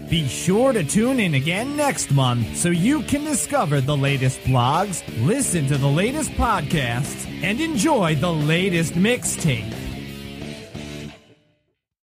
Be sure to tune in again next month so you can discover the latest blogs, listen to the latest podcasts, and enjoy the latest mixtape.